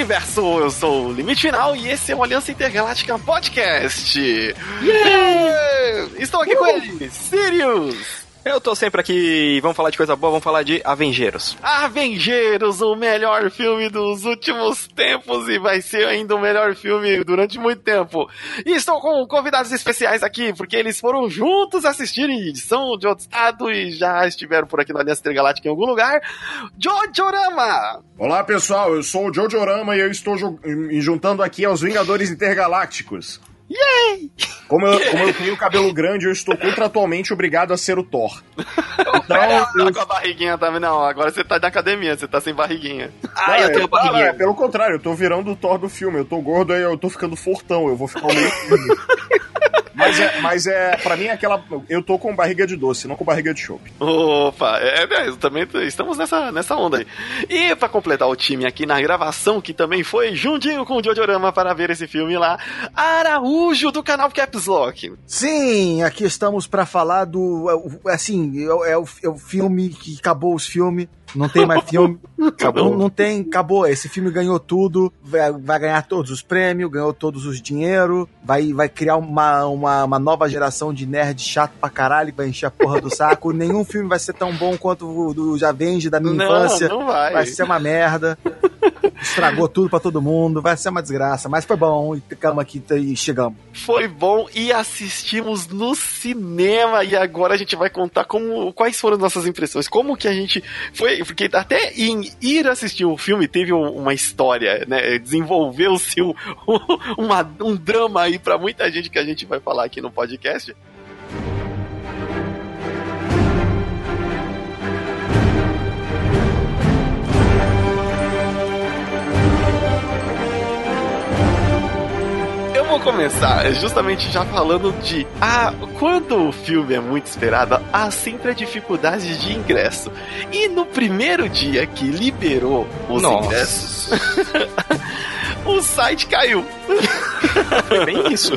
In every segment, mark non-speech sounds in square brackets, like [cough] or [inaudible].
universo! Eu sou o Limite Final e esse é o Aliança Intergaláctica Podcast! Estou aqui com ele, Sirius! Eu tô sempre aqui e vamos falar de coisa boa, vamos falar de Avengeiros. Avengeiros, o melhor filme dos últimos tempos e vai ser ainda o melhor filme durante muito tempo. E estou com convidados especiais aqui, porque eles foram juntos assistir em edição de outro estado e já estiveram por aqui na Aliança Intergaláctica em algum lugar. Jojorama! Olá pessoal, eu sou o Jojorama e eu estou me juntando aqui aos Vingadores Intergalácticos. Yay! Como eu, como eu tenho cabelo grande, eu estou contratualmente obrigado a ser o Thor. Então, eu... com a barriguinha também. Não, agora você tá na academia, você tá sem barriguinha. Ah, eu tenho barriguinha. é, pelo contrário, eu tô virando o Thor do filme. Eu tô gordo aí, eu tô ficando fortão, eu vou ficar [laughs] meio. Mas é, mas é, pra mim é aquela. Eu tô com barriga de doce, não com barriga de chope. Opa, é, é, também estamos nessa, nessa onda aí. E pra completar o time aqui na gravação, que também foi juntinho com o Jojorama para ver esse filme lá, Araújo do canal Caps Lock. Sim, aqui estamos para falar do. Assim, é, é, o, é o filme que acabou os filmes não tem mais filme. [laughs] Acabou. Não, não, tem, acabou. Esse filme ganhou tudo, vai, vai, ganhar todos os prêmios, ganhou todos os dinheiro, vai, vai criar uma, uma, uma, nova geração de nerd chato pra caralho, vai encher a porra do saco. [laughs] Nenhum filme vai ser tão bom quanto o do Javenge da minha não, infância. Não vai. Vai ser uma merda. Estragou tudo para todo mundo, vai ser uma desgraça, mas foi bom e calma aqui e chegamos. Foi bom e assistimos no cinema e agora a gente vai contar como quais foram nossas impressões, como que a gente foi, porque até em ir assistir o filme teve uma história, né? Desenvolveu-se um, [laughs] um drama aí para muita gente que a gente vai falar aqui no podcast. Vamos começar justamente já falando de ah, quando o filme é muito esperado, há sempre a dificuldade de ingresso. E no primeiro dia que liberou os Nossa. ingressos, [laughs] o site caiu. [laughs] Foi bem isso.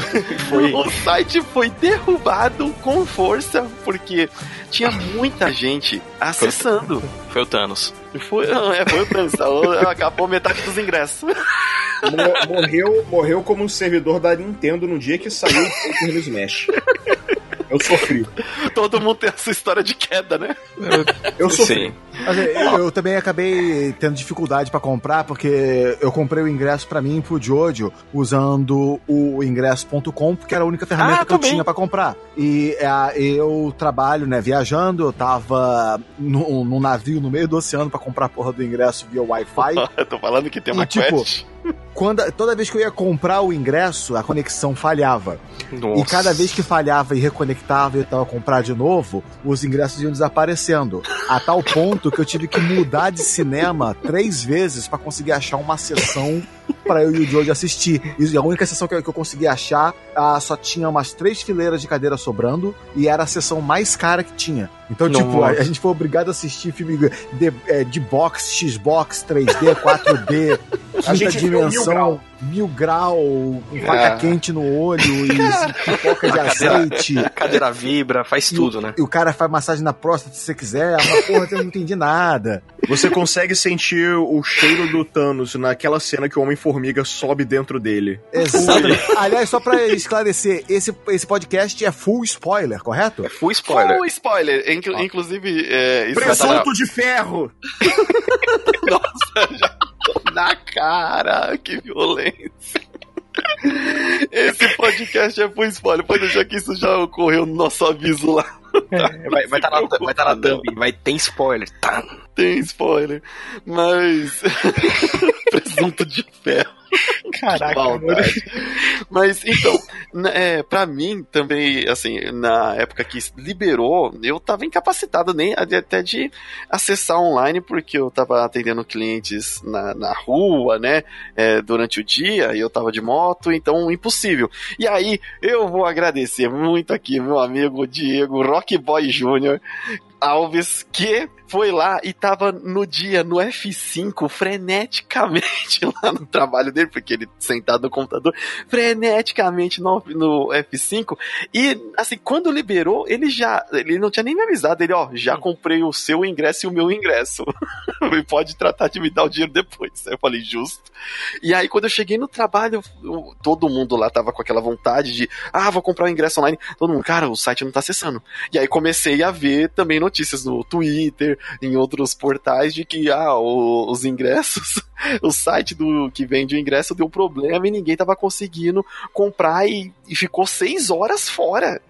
Foi. O site foi derrubado com força porque tinha muita gente acessando. Foi, o Thanos. Foi, é, foi o Thanos. [laughs] Acabou metade dos ingressos morreu, morreu como um servidor da Nintendo no dia que saiu o Super Smash. Eu sofri. Todo mundo tem essa história de queda, né? Eu sofri. Sim. Eu, eu, também acabei tendo dificuldade para comprar, porque eu comprei o ingresso para mim pro Jojo usando o ingresso.com, porque era a única ferramenta ah, que também. eu tinha para comprar. E é, eu trabalho, né, viajando, eu tava num, navio no meio do oceano para comprar a porra do ingresso via Wi-Fi. [laughs] Tô falando que tem uma e, tipo, quando, toda vez que eu ia comprar o ingresso, a conexão falhava. Nossa. E cada vez que falhava e reconectava e eu tava comprar de novo, os ingressos iam desaparecendo. A tal ponto que eu tive que mudar de cinema três vezes para conseguir achar uma sessão para eu e o George assistir. E a única sessão que eu, que eu consegui achar ah, só tinha umas três fileiras de cadeira sobrando e era a sessão mais cara que tinha. Então, Nossa. tipo, a, a, gente foi obrigado a assistir filme de, é, de box, Xbox, 3D, 4D, [laughs] quinta dimensão mil grau, com faca é. quente no olho e [laughs] pipoca de azeite. A cadeira vibra, faz e tudo, né? E o cara faz massagem na próstata se você quiser. Mas porra, eu não entendi nada. Você consegue sentir o cheiro do Thanos naquela cena que o Homem-Formiga sobe dentro dele. Exatamente. Aliás, só pra esclarecer, esse, esse podcast é full spoiler, correto? É full spoiler. Full spoiler. Inclu inclusive, é, isso Presunto de ferro! [laughs] Nossa, já [laughs] na cara, que violência. Esse podcast é full spoiler. Pode deixar que isso já ocorreu no nosso aviso lá. É, vai estar tá na, vai tá na thumb, vai ter spoiler. Tá. Tem spoiler. Mas. [laughs] Presunto de ferro. [laughs] Caraca, Mas então, é, para mim também, assim, na época que liberou, eu tava incapacitado nem até de acessar online, porque eu tava atendendo clientes na, na rua, né, é, durante o dia, e eu tava de moto, então impossível. E aí, eu vou agradecer muito aqui meu amigo Diego Rock Boy Jr., Alves, que foi lá e tava no dia, no F5, freneticamente [laughs] lá no trabalho dele, porque ele sentado no computador, freneticamente no, no F5. E, assim, quando liberou, ele já, ele não tinha nem me avisado, ele, ó, já comprei o seu ingresso e o meu ingresso. [laughs] e pode tratar de me dar o dinheiro depois. Eu falei, justo. E aí, quando eu cheguei no trabalho, eu, todo mundo lá tava com aquela vontade de, ah, vou comprar o ingresso online. Todo mundo, cara, o site não tá acessando. E aí comecei a ver também notícias no Twitter, em outros portais, de que, ah, o, os ingressos, [laughs] o site do que vende o ingresso deu problema e ninguém tava conseguindo comprar e, e ficou seis horas fora.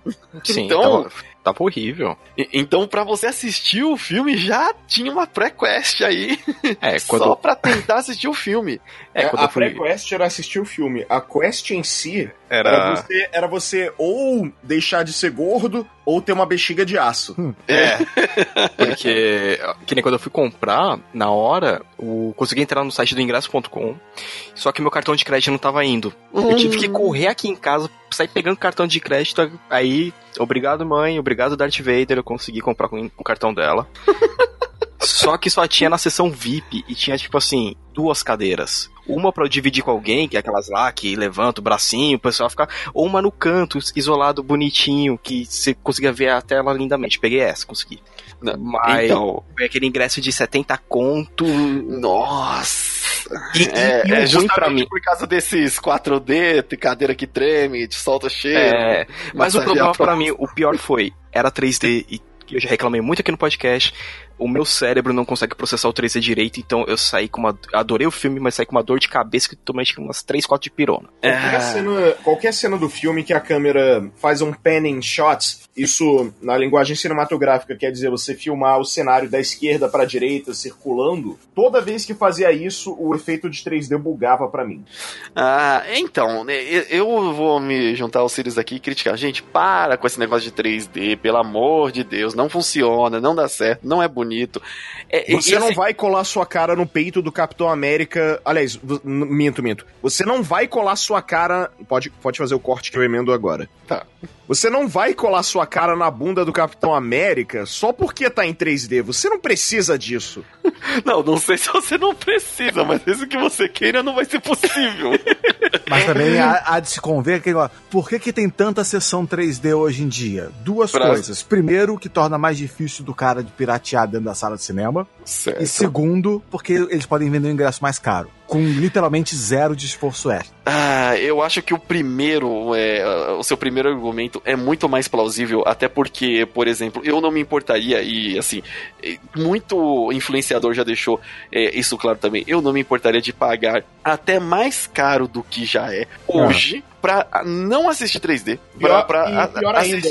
Sim, então. Tava Tava horrível. E, então, para você assistir o filme, já tinha uma pré-quest aí. É, [laughs] quando... Só pra tentar assistir o filme. É, a fui... pré-quest era assistir o filme. A quest em si era... Era, você, era você ou deixar de ser gordo ou ter uma bexiga de aço. Hum. É. [laughs] Porque, que nem quando eu fui comprar, na hora, o, consegui entrar no site do ingresso.com, só que meu cartão de crédito não tava indo. Hum. Eu tive que hum. correr aqui em casa, sair pegando cartão de crédito, aí, obrigado mãe, obrigado Darth Vader, eu consegui comprar com o cartão dela. [laughs] Só que só tinha na sessão VIP e tinha, tipo assim, duas cadeiras. Uma para dividir com alguém, que é aquelas lá que levanta o bracinho, o pessoal fica. Ou uma no canto, isolado, bonitinho, que você conseguia ver a tela lindamente. Peguei essa, consegui. Mas então, aquele ingresso de 70 conto. Nossa! E, é, e, e é justamente mim. por causa desses 4D, cadeira que treme, te solta cheiro. É, mas o problema para mim, o pior foi, era 3D e eu já reclamei muito aqui no podcast o meu cérebro não consegue processar o 3D direito, então eu saí com uma. Adorei o filme, mas saí com uma dor de cabeça que tomei umas 3, 4 de pirona. Qualquer, é... cena, qualquer cena do filme que a câmera faz um panning shots, isso na linguagem cinematográfica quer dizer você filmar o cenário da esquerda para a direita circulando. Toda vez que fazia isso, o efeito de 3D bugava para mim. Ah, então, né, eu vou me juntar aos Sirius aqui e criticar. Gente, para com esse negócio de 3D, pelo amor de Deus, não funciona, não dá certo, não é bonito bonito. É, você não vai colar sua cara no peito do Capitão América. Aliás, minto, minto. Você não vai colar sua cara. Pode, pode fazer o corte que eu emendo agora. Tá. Você não vai colar sua cara na bunda do Capitão América só porque tá em 3D. Você não precisa disso. [laughs] Não, não sei se você não precisa, mas mesmo que você queira, não vai ser possível. [laughs] Mas também há, há de se conver que por que, que tem tanta sessão 3D hoje em dia? Duas pra... coisas. Primeiro, que torna mais difícil do cara de piratear dentro da sala de cinema. Certo. E segundo, porque eles podem vender um ingresso mais caro com literalmente zero de esforço extra. Ah, eu acho que o primeiro, é, o seu primeiro argumento é muito mais plausível, até porque, por exemplo, eu não me importaria, e assim, muito influenciador já deixou é, isso claro também, eu não me importaria de pagar até mais caro do que já é hoje. Ah pra não assistir 3D. Pior, pra, pra pior ainda,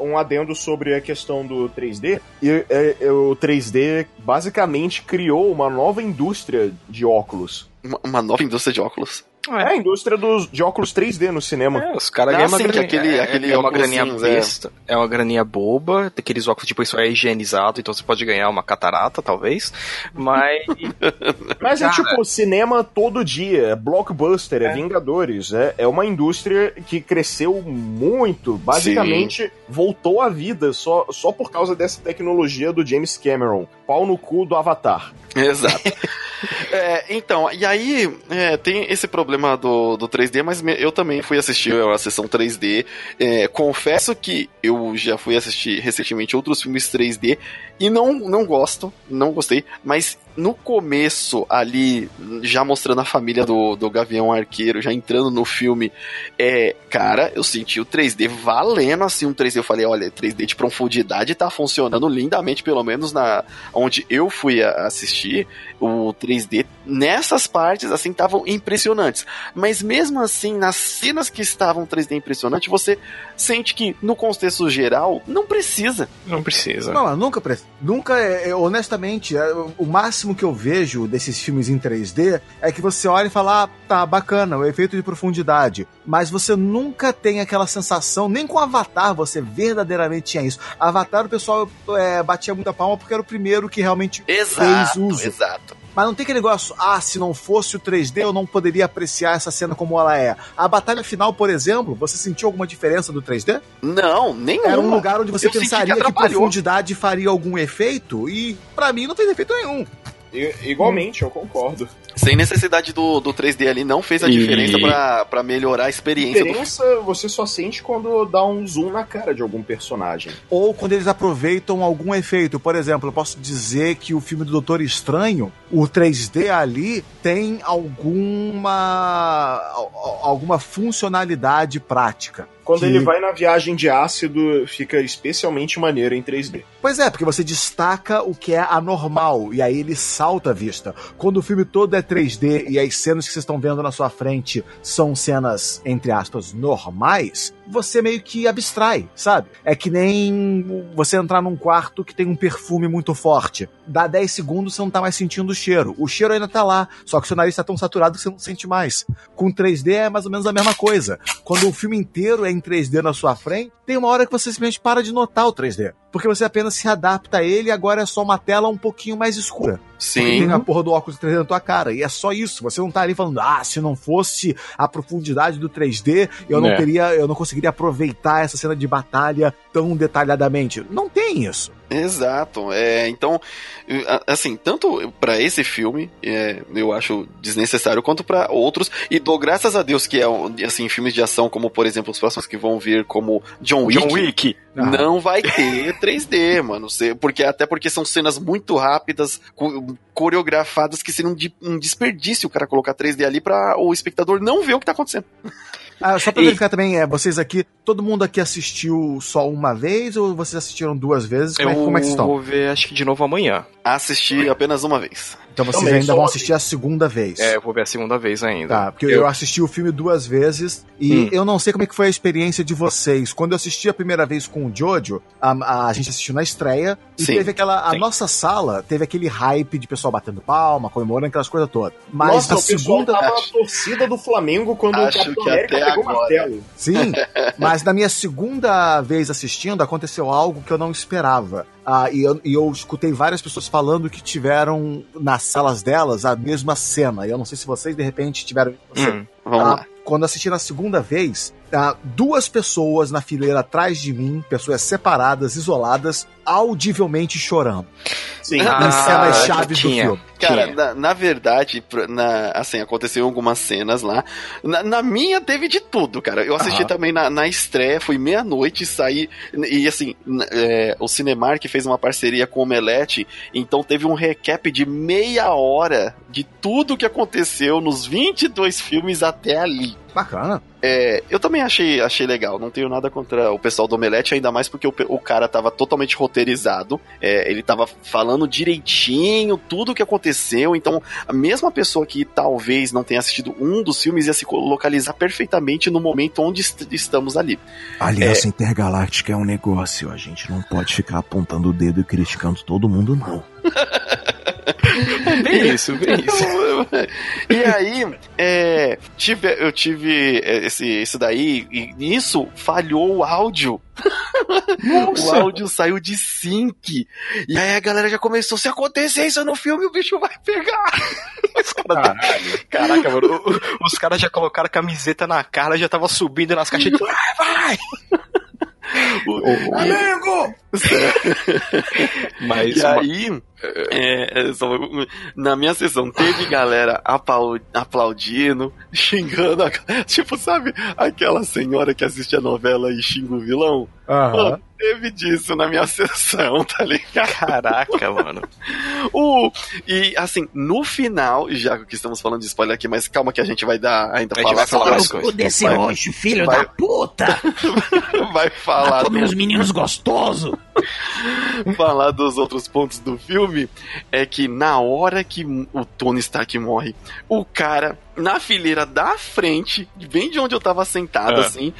um adendo sobre a questão do 3D. E, é, e, o 3D basicamente criou uma nova indústria de óculos. Uma, uma nova indústria de óculos? É, a indústria dos, de óculos 3D no cinema. É, os caras ganham uma graninha. Aquele, é, aquele é uma graninha besta, é. é uma graninha boba, aqueles óculos, tipo, isso é higienizado, então você pode ganhar uma catarata, talvez, mas... [laughs] mas é tipo, cinema todo dia, é blockbuster, é, é Vingadores, é, é uma indústria que cresceu muito, basicamente Sim. Voltou à vida só, só por causa dessa tecnologia do James Cameron. Pau no cu do Avatar. Exato. [laughs] é, então, e aí é, tem esse problema do, do 3D, mas eu também fui assistir a sessão 3D. É, confesso que eu já fui assistir recentemente outros filmes 3D e não, não gosto, não gostei, mas no começo, ali, já mostrando a família do, do Gavião Arqueiro, já entrando no filme, é, cara, eu senti o 3D valendo assim um 3D. Eu falei, olha, 3D de profundidade tá funcionando lindamente, pelo menos na onde eu fui assistir o 3D nessas partes assim estavam impressionantes. Mas mesmo assim, nas cenas que estavam 3D impressionante, você sente que no contexto geral não precisa. Não precisa. Não, nunca precisa. Nunca, é, é, honestamente, é, o máximo que eu vejo desses filmes em 3D é que você olha e fala, ah, tá bacana, o efeito de profundidade. Mas você nunca tem aquela sensação, nem com Avatar você verdadeiramente tinha isso. Avatar o pessoal é, batia muita palma porque era o primeiro que realmente exato, fez uso. Exato. Mas não tem aquele negócio, ah, se não fosse o 3D eu não poderia apreciar essa cena como ela é. A batalha final, por exemplo, você sentiu alguma diferença do 3D? Não, nenhuma. Era um lugar onde você eu pensaria que, que profundidade faria algum efeito e para mim não fez efeito nenhum. igualmente, eu concordo. Sem necessidade do, do 3D ali, não fez a e... diferença para melhorar a experiência. A diferença do... você só sente quando dá um zoom na cara de algum personagem. Ou quando eles aproveitam algum efeito. Por exemplo, eu posso dizer que o filme do Doutor Estranho, o 3D ali tem alguma alguma funcionalidade prática. Quando que... ele vai na viagem de ácido, fica especialmente maneiro em 3D. Pois é, porque você destaca o que é anormal e aí ele salta a vista. Quando o filme todo é 3D e as cenas que vocês estão vendo na sua frente são cenas, entre aspas, normais, você meio que abstrai, sabe? É que nem você entrar num quarto que tem um perfume muito forte. Dá 10 segundos você não tá mais sentindo o cheiro. O cheiro ainda tá lá, só que o seu nariz tá tão saturado que você não sente mais. Com 3D é mais ou menos a mesma coisa. Quando o filme inteiro é em 3D na sua frente, tem uma hora que você simplesmente para de notar o 3D. Porque você apenas se adapta a ele e agora é só uma tela um pouquinho mais escura. Sim. Tem a porra do óculos 3D na tua cara. E é só isso. Você não tá ali falando, ah, se não fosse a profundidade do 3D, eu não é. teria, eu não conseguiria aproveitar essa cena de batalha tão detalhadamente. Não tem isso. Exato. É, então, assim, tanto para esse filme, é, eu acho desnecessário, quanto para outros. E dou graças a Deus que é assim, filmes de ação, como por exemplo os próximos que vão vir, como John Wick. John Wick. Ah. Não vai ter 3D, [laughs] mano. Porque, até porque são cenas muito rápidas, coreografadas, que seriam um desperdício o cara colocar 3D ali para o espectador não ver o que tá acontecendo. [laughs] Ah, só pra e... verificar também, é, vocês aqui, todo mundo aqui assistiu só uma vez ou vocês assistiram duas vezes? Como, é, como é que estão? Eu vou ver, acho que de novo amanhã. Assisti apenas uma vez. Então vocês Também ainda vão assistir a segunda vez. É, eu vou ver a segunda vez ainda. Tá, porque eu, eu assisti o filme duas vezes e hum. eu não sei como é que foi a experiência de vocês. Quando eu assisti a primeira vez com o Jojo, a, a gente assistiu na estreia e sim, teve aquela. A sim. nossa sala teve aquele hype de pessoal batendo palma, comemorando aquelas coisas todas. Mas nossa, a segunda. Tava a torcida do Flamengo quando Acho o Capitão América pegou o martelo. Sim, mas na minha segunda vez assistindo, aconteceu algo que eu não esperava. Ah, e, eu, e eu escutei várias pessoas falando que tiveram nas salas delas a mesma cena. E eu não sei se vocês de repente tiveram. Vamos ah, lá. Quando assisti na segunda vez, ah, duas pessoas na fileira atrás de mim, pessoas separadas, isoladas, audivelmente chorando. Sim. Ah, cenas chaves do filme. Cara, na, na, verdade, na, assim, aconteceu algumas cenas lá. Na, na, minha teve de tudo, cara. Eu assisti também na, na estreia, fui meia-noite, saí. E assim, é, o Cinemark fez uma parceria com o Omelete, então teve um recap de meia hora de tudo que aconteceu nos 22 filmes até ali. Bacana. É, eu também achei, achei legal. Não tenho nada contra o pessoal do Omelete, ainda mais porque o, o cara tava totalmente roteirizado. É, ele tava falando direitinho tudo o que aconteceu. Então, a mesma pessoa que talvez não tenha assistido um dos filmes ia se localizar perfeitamente no momento onde est estamos ali. A Aliança é... Intergaláctica é um negócio. A gente não pode ficar apontando o dedo e criticando todo mundo, não. [laughs] É bem isso, bem isso. [laughs] E aí, é, tive, eu tive esse, esse daí, e nisso falhou o áudio. [laughs] o áudio saiu de sync. E aí a galera já começou, se acontecer isso no filme, o bicho vai pegar. [laughs] Caralho. Caraca, mano, os caras já colocaram a camiseta na cara, já tava subindo nas caixas [laughs] de vai, vai! [laughs] O, Amigo! [laughs] Mas e aí, é, é na minha sessão, teve galera aplaudindo, [laughs] xingando, a, tipo, sabe, aquela senhora que assiste a novela e xinga o vilão? Uhum. teve disso na minha sessão, tá ligado? Caraca, mano. o, e assim, no final, já que estamos falando de spoiler aqui, mas calma que a gente vai dar ainda a falar. Vai falar o cu desse roxo, filho vai, da puta! Vai falar. Tá do... meninos gostosos! [laughs] falar dos outros pontos do filme é que na hora que o Tony Stark morre, o cara na fileira da frente, bem de onde eu tava sentado, é. assim,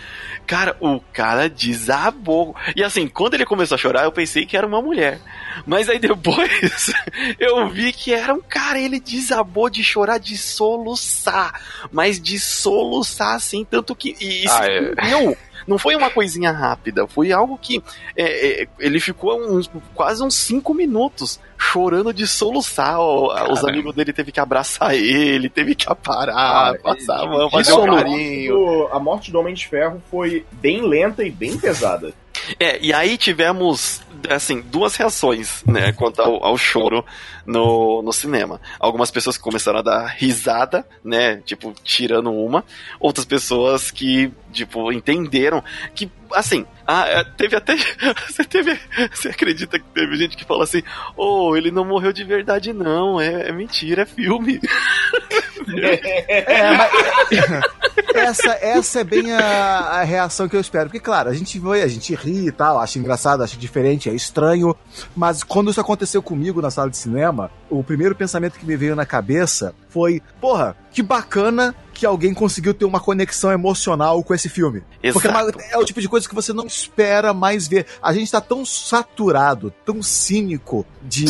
cara, o cara desabou. E assim, quando ele começou a chorar, eu pensei que era uma mulher. Mas aí depois [laughs] eu vi que era um cara, ele desabou de chorar, de soluçar. Mas de soluçar, assim, tanto que. E isso ah, é. eu não foi uma coisinha rápida, foi algo que é, é, ele ficou uns, quase uns cinco minutos chorando de soluçar. Os amigos dele teve que abraçar ele, teve que aparar, ah, passar a mão, fazer um carinho. A morte do Homem de Ferro foi bem lenta e bem pesada. É, e aí tivemos, assim, duas reações, né, quanto ao, ao, choro no, no cinema. Algumas pessoas que começaram a dar risada, né, tipo, tirando uma. Outras pessoas que, tipo, entenderam que, assim, ah, é, teve até. [laughs] Você teve. Você acredita que teve gente que falou assim: Oh, ele não morreu de verdade, não. É, é mentira, é filme. [laughs] É, mas, [laughs] essa, essa é bem a, a, reação que eu espero. Porque, claro, a gente vai, a gente ri e tal, acha engraçado, acha diferente, é estranho. Mas quando isso aconteceu comigo na sala de cinema, o primeiro pensamento que me veio na cabeça foi: porra, que bacana que alguém conseguiu ter uma conexão emocional com esse filme. Exato. Porque é, é o tipo de coisa que você não espera mais ver. A gente tá tão saturado, tão cínico de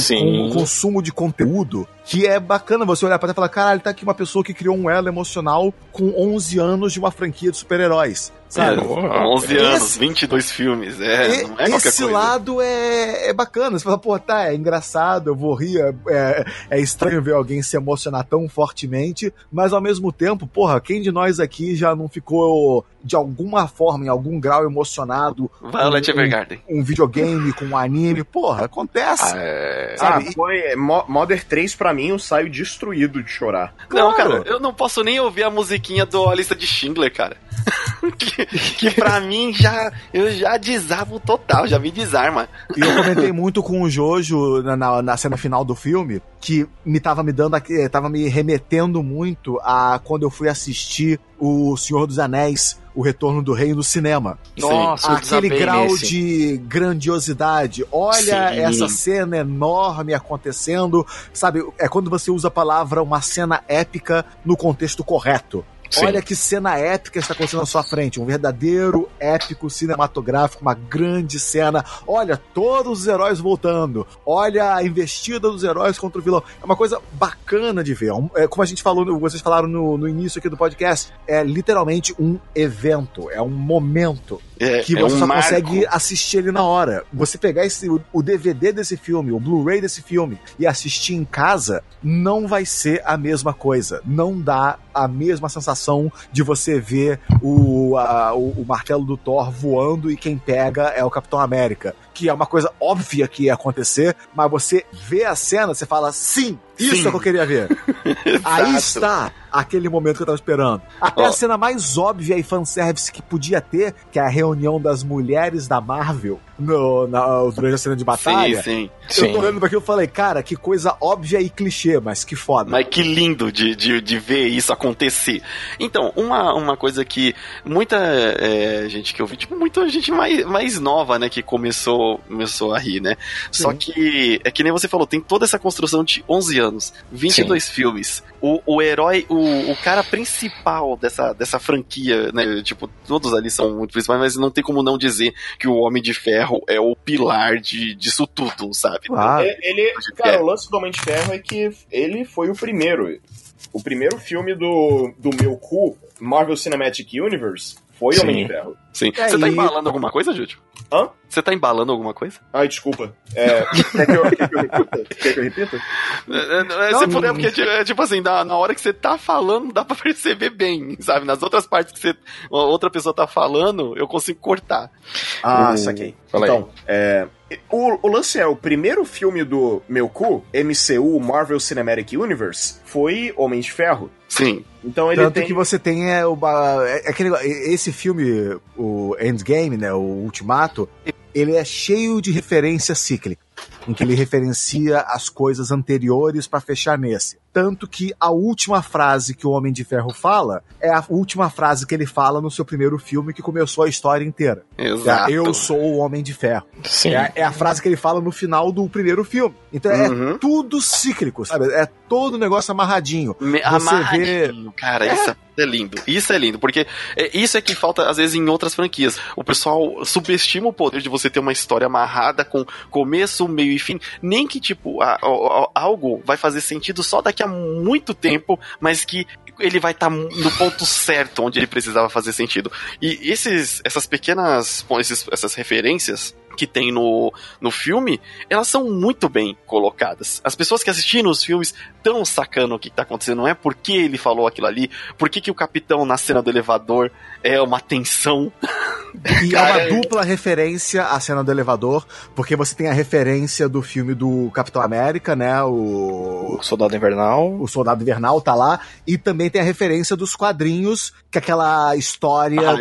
consumo de conteúdo, que é bacana você olhar para e falar, caralho, tá aqui uma pessoa que criou um elo emocional com 11 anos de uma franquia de super-heróis. Sabe? É, 11 anos, esse, 22 filmes, é, não é Esse coisa. lado é, é bacana, você fala, pô, tá, é engraçado, eu vou rir, é, é estranho ver alguém se emocionar tão fortemente, mas ao mesmo tempo, porra, quem de nós aqui já não ficou de alguma forma, em algum grau emocionado. Violet Evergarden. Um, um videogame com um anime. Porra, acontece. Ah, é... Sabe? Ah, foi é, Modern 3 pra mim, eu saio destruído de chorar. Não, claro. cara, eu não posso nem ouvir a musiquinha do A Lista de Schindler, cara. [laughs] que, que pra mim já. Eu já desarmo total, já me desarma. E eu comentei muito com o Jojo na, na, na cena final do filme que me tava me dando tava me remetendo muito a quando eu fui assistir o Senhor dos Anéis, o Retorno do Rei no cinema. Nossa, aquele grau nesse. de grandiosidade. Olha Sim. essa cena enorme acontecendo, sabe? É quando você usa a palavra uma cena épica no contexto correto. Sim. Olha que cena épica está acontecendo na sua frente. Um verdadeiro épico cinematográfico, uma grande cena. Olha, todos os heróis voltando. Olha a investida dos heróis contra o vilão. É uma coisa bacana de ver. É, como a gente falou, vocês falaram no, no início aqui do podcast, é literalmente um evento, é um momento é, que é você um só marco. consegue assistir ele na hora. Você pegar esse, o DVD desse filme, o Blu-ray desse filme e assistir em casa, não vai ser a mesma coisa. Não dá a mesma sensação de você ver o, a, o, o martelo do Thor voando e quem pega é o Capitão América. Que é uma coisa óbvia que ia acontecer, mas você vê a cena, você fala, sim, isso Sim. é o que eu queria ver. [laughs] Aí está aquele momento que eu tava esperando. Até oh. a cena mais óbvia e fanservice que podia ter, que é a reunião das mulheres da Marvel no, na, durante a cena de batalha. Sim, sim. Eu tô olhando pra aquilo e falei, cara, que coisa óbvia e clichê, mas que foda. Mas que lindo de, de, de ver isso acontecer. Então, uma, uma coisa que muita é, gente que eu vi, tipo, muita gente mais, mais nova, né, que começou, começou a rir, né? Sim. Só que, é que nem você falou, tem toda essa construção de 11 anos anos, 22 Sim. filmes. O, o herói, o, o cara principal dessa, dessa franquia, né? Tipo, todos ali são muito principais, mas não tem como não dizer que o Homem de Ferro é o pilar de, disso tudo, sabe? Ah, ele, cara, o lance do Homem de Ferro é que ele foi o primeiro. O primeiro filme do, do meu cu, Marvel Cinematic Universe, foi Sim. Homem de Ferro. Sim. É, Você tá embalando alguma coisa, Júlio? Hã? Você tá embalando alguma coisa? Ai, desculpa. É, quer, que eu, quer, que eu, repita? Quer que eu repita? É, é, é se puder, porque é tipo assim, na, na hora que você tá falando, dá pra [laughs] perceber bem, sabe? Nas outras partes que você, outra pessoa tá falando, eu consigo cortar. Ah, uh, saquei. Fala então, é, o, o, lance é, o primeiro filme do meu cu, MCU, Marvel Cinematic Universe, foi Homem de Ferro. Sim. Então ele Tanto tem... que você tem é, o, é, aquele, esse filme, o Endgame, né, o Ultimato, ele é cheio de referência cíclica, em que ele referencia as coisas anteriores para fechar nesse. Tanto que a última frase que o Homem de Ferro fala é a última frase que ele fala no seu primeiro filme que começou a história inteira. Exato. É, Eu sou o Homem de Ferro. Sim. É, é, a frase que ele fala no final do primeiro filme. Então é uhum. tudo cíclico, sabe? É todo o negócio amarradinho. Me, Você amarradinho, vê... cara, é. isso é lindo. Isso é lindo, porque é, isso é que falta às vezes em outras franquias. O pessoal subestima o poder de você ter uma história amarrada com começo, meio e fim. Nem que, tipo, a, a, a, algo vai fazer sentido só daqui há muito tempo, mas que ele vai estar tá no ponto certo onde ele precisava fazer sentido. E esses, essas pequenas, esses, essas referências que tem no, no filme, elas são muito bem colocadas. As pessoas que assistiram os filmes estão sacando o que está acontecendo, não é porque ele falou aquilo ali, por que, que o capitão na cena do elevador é uma tensão. E é uma dupla referência à cena do elevador, porque você tem a referência do filme do Capitão América, né? O, o Soldado Invernal. O Soldado Invernal tá lá. E também tem a referência dos quadrinhos, que aquela história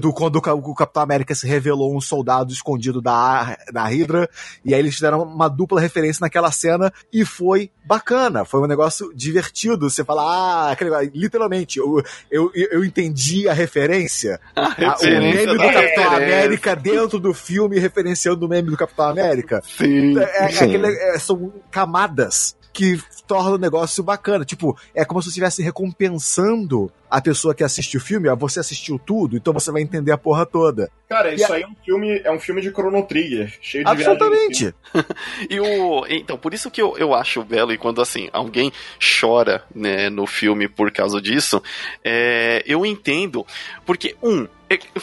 do quando o Capitão América se revelou um soldado escondido da, da Hydra. E aí eles fizeram uma dupla referência naquela cena e foi bacana. Foi um negócio divertido. Você fala, ah, aquele, literalmente, eu, eu, eu entendi a referência. [laughs] A referência o meme do Capitão referência. América dentro do filme referenciando o meme do Capitão América. Sim. É, é sim. Aquele, é, são camadas que torna o negócio bacana. Tipo, é como se você estivesse recompensando a pessoa que assiste o filme, ó, você assistiu tudo, então você vai entender a porra toda. Cara, isso e aí é um filme, é um filme de Chrono Trigger, cheio de Absolutamente. [laughs] e o então, por isso que eu, eu acho belo e quando assim, alguém chora, né, no filme por causa disso, é, eu entendo, porque um,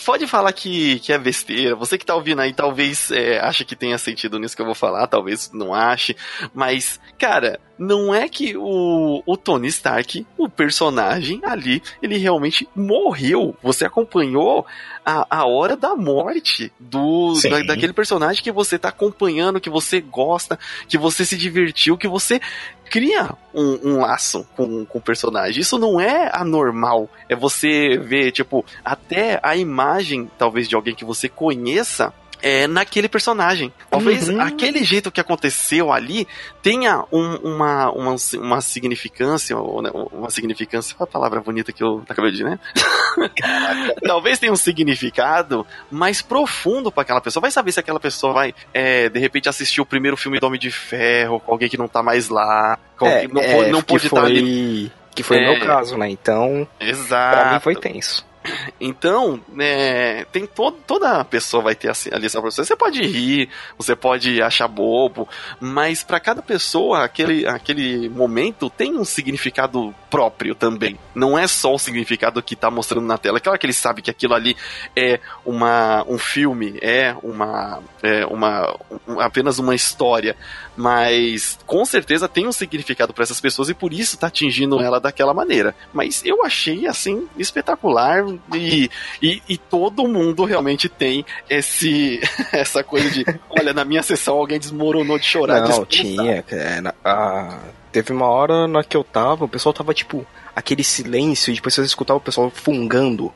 pode falar que, que é besteira. Você que tá ouvindo aí, talvez é, ache que tenha sentido nisso que eu vou falar, talvez não ache. Mas, cara, não é que o, o Tony Stark, o personagem ali, ele realmente morreu. Você acompanhou a, a hora da morte do da, daquele personagem que você tá acompanhando, que você gosta, que você se divertiu, que você cria um, um, laço com, com o personagem. Isso não é anormal. É você ver, tipo, até a imagem, talvez, de alguém que você conheça é, naquele personagem. Talvez uhum. aquele jeito que aconteceu ali tenha um, uma, uma, uma significância, né, uma significância, qual a palavra bonita que eu acabei de dizer, né? [laughs] Talvez tenha um significado mais profundo para aquela pessoa. Vai saber se aquela pessoa vai, é, de repente, assistir o primeiro filme do Homem de Ferro com alguém que não tá mais lá, com é, não, é, não pôde estar ali. Que foi o meu é. caso, né? Então, Exato. pra mim foi tenso. Então, né, tem toda pessoa vai ter ali essa professora. Você pode rir, você pode achar bobo, mas para cada pessoa aquele, aquele momento tem um significado próprio também. Não é só o significado que tá mostrando na tela. Claro que ele sabe que aquilo ali é uma, um filme, é uma, é uma um, apenas uma história, mas com certeza tem um significado para essas pessoas e por isso tá atingindo ela daquela maneira. Mas eu achei assim espetacular e, e, e todo mundo realmente tem esse [laughs] essa coisa de, olha, na minha sessão alguém desmoronou de chorar. Não, de tinha, é, a, teve uma hora na que eu tava, o pessoal tava tipo aquele silêncio e depois você escutava o pessoal fungando.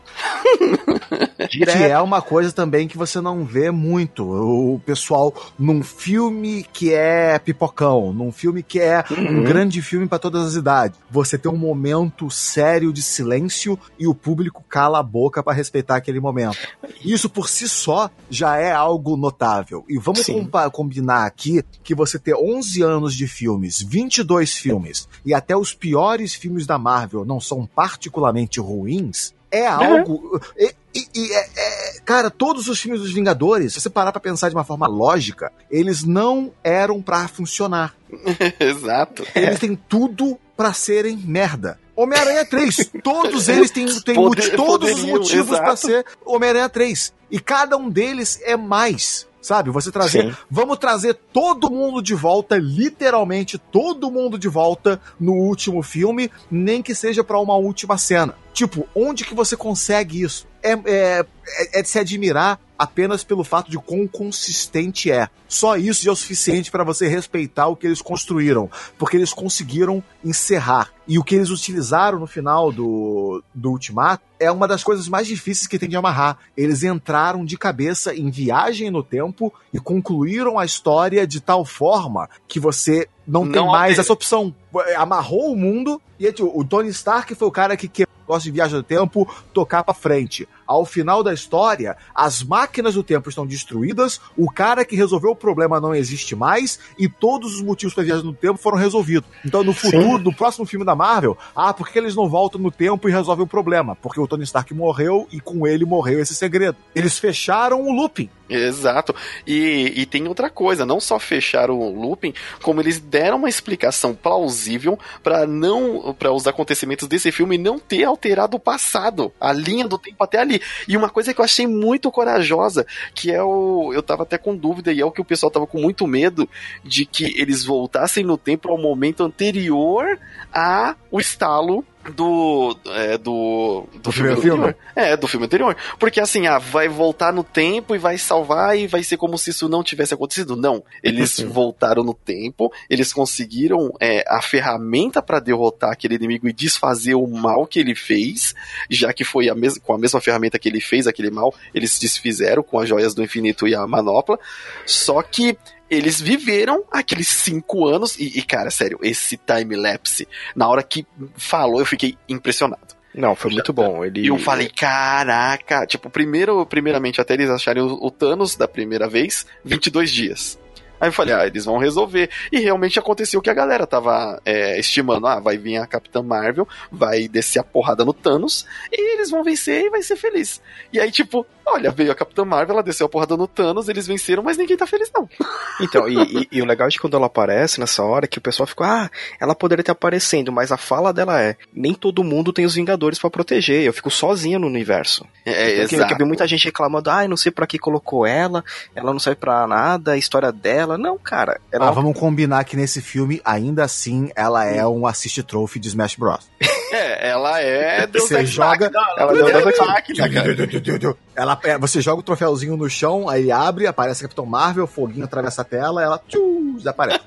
[laughs] que é uma coisa também que você não vê muito. O pessoal num filme que é pipocão, num filme que é uhum. um grande filme para todas as idades. Você tem um momento sério de silêncio e o público cala a boca para respeitar aquele momento. Isso por si só já é algo notável. E vamos combinar aqui que você ter 11 anos de filmes, 22 filmes e até os piores filmes da Marvel Marvel não são particularmente ruins, é algo. E, e, e é, é, cara, todos os filmes dos Vingadores, se você parar pra pensar de uma forma lógica, eles não eram para funcionar. [laughs] Exato. Eles têm tudo para serem merda. Homem-Aranha 3, todos eles têm, têm Poder, todos os motivos para ser Homem-Aranha 3. E cada um deles é mais sabe? Você trazer, Sim. vamos trazer todo mundo de volta, literalmente todo mundo de volta no último filme, nem que seja para uma última cena. Tipo, onde que você consegue isso? É, é, é, é de se admirar apenas pelo fato de quão consistente é. Só isso já é o suficiente para você respeitar o que eles construíram, porque eles conseguiram encerrar. E o que eles utilizaram no final do, do Ultimato é uma das coisas mais difíceis que tem de amarrar. Eles entraram de cabeça em viagem no tempo e concluíram a história de tal forma que você não, não tem mais essa opção. Amarrou o mundo e o Tony Stark foi o cara que, que gosta de viagem no tempo, tocar pra frente. Ao final da história, as máquinas do tempo estão destruídas, o cara que resolveu o problema não existe mais e todos os motivos para viajar no tempo foram resolvidos. Então, no futuro, Sim. no próximo filme da Marvel, ah, por que eles não voltam no tempo e resolvem o problema? Porque o Tony Stark morreu e com ele morreu esse segredo. Eles fecharam o looping. Exato. E, e tem outra coisa, não só fecharam o looping, como eles deram uma explicação plausível para não para os acontecimentos desse filme não ter alterado o passado, a linha do tempo até ali. E uma coisa que eu achei muito corajosa, que é o eu tava até com dúvida e é o que o pessoal tava com muito medo de que eles voltassem no tempo ao momento anterior a o estalo do é, do, do, do filme, filme É, do filme anterior. Porque assim, ah, vai voltar no tempo e vai salvar e vai ser como se isso não tivesse acontecido. Não. Eles voltaram no tempo, eles conseguiram é, a ferramenta para derrotar aquele inimigo e desfazer o mal que ele fez, já que foi a mes com a mesma ferramenta que ele fez aquele mal, eles desfizeram com as joias do infinito e a manopla. Só que eles viveram aqueles cinco anos. E, e cara, sério, esse time-lapse, na hora que falou, eu fiquei impressionado. Não, foi muito bom. Ele... E eu falei, caraca, tipo, primeiro, primeiramente, até eles acharem o, o Thanos da primeira vez, 22 dias. Aí eu falei, ah, eles vão resolver. E realmente aconteceu o que a galera tava é, estimando. Ah, vai vir a Capitã Marvel, vai descer a porrada no Thanos, e eles vão vencer e vai ser feliz. E aí, tipo, olha, veio a Capitã Marvel, ela desceu a porrada no Thanos, eles venceram, mas ninguém tá feliz, não. [laughs] Então, e, e, e o legal é que quando ela aparece nessa hora, que o pessoal ficou, ah, ela poderia estar aparecendo, mas a fala dela é, nem todo mundo tem os Vingadores para proteger, eu fico sozinha no universo. É, então, exato. Que, muita gente reclamando, ah, não sei para que colocou ela, ela não serve pra nada, a história dela, não, cara. Ela... Ah, vamos combinar que nesse filme, ainda assim, ela é um assist trophy de Smash Bros. [laughs] É, ela é Deus Você joga. Ela Deus Ex Machina, Ela, é, você joga o troféuzinho no chão, aí abre, aparece a Capitão Marvel, foguinho atravessa a tela, ela tchuu, desaparece.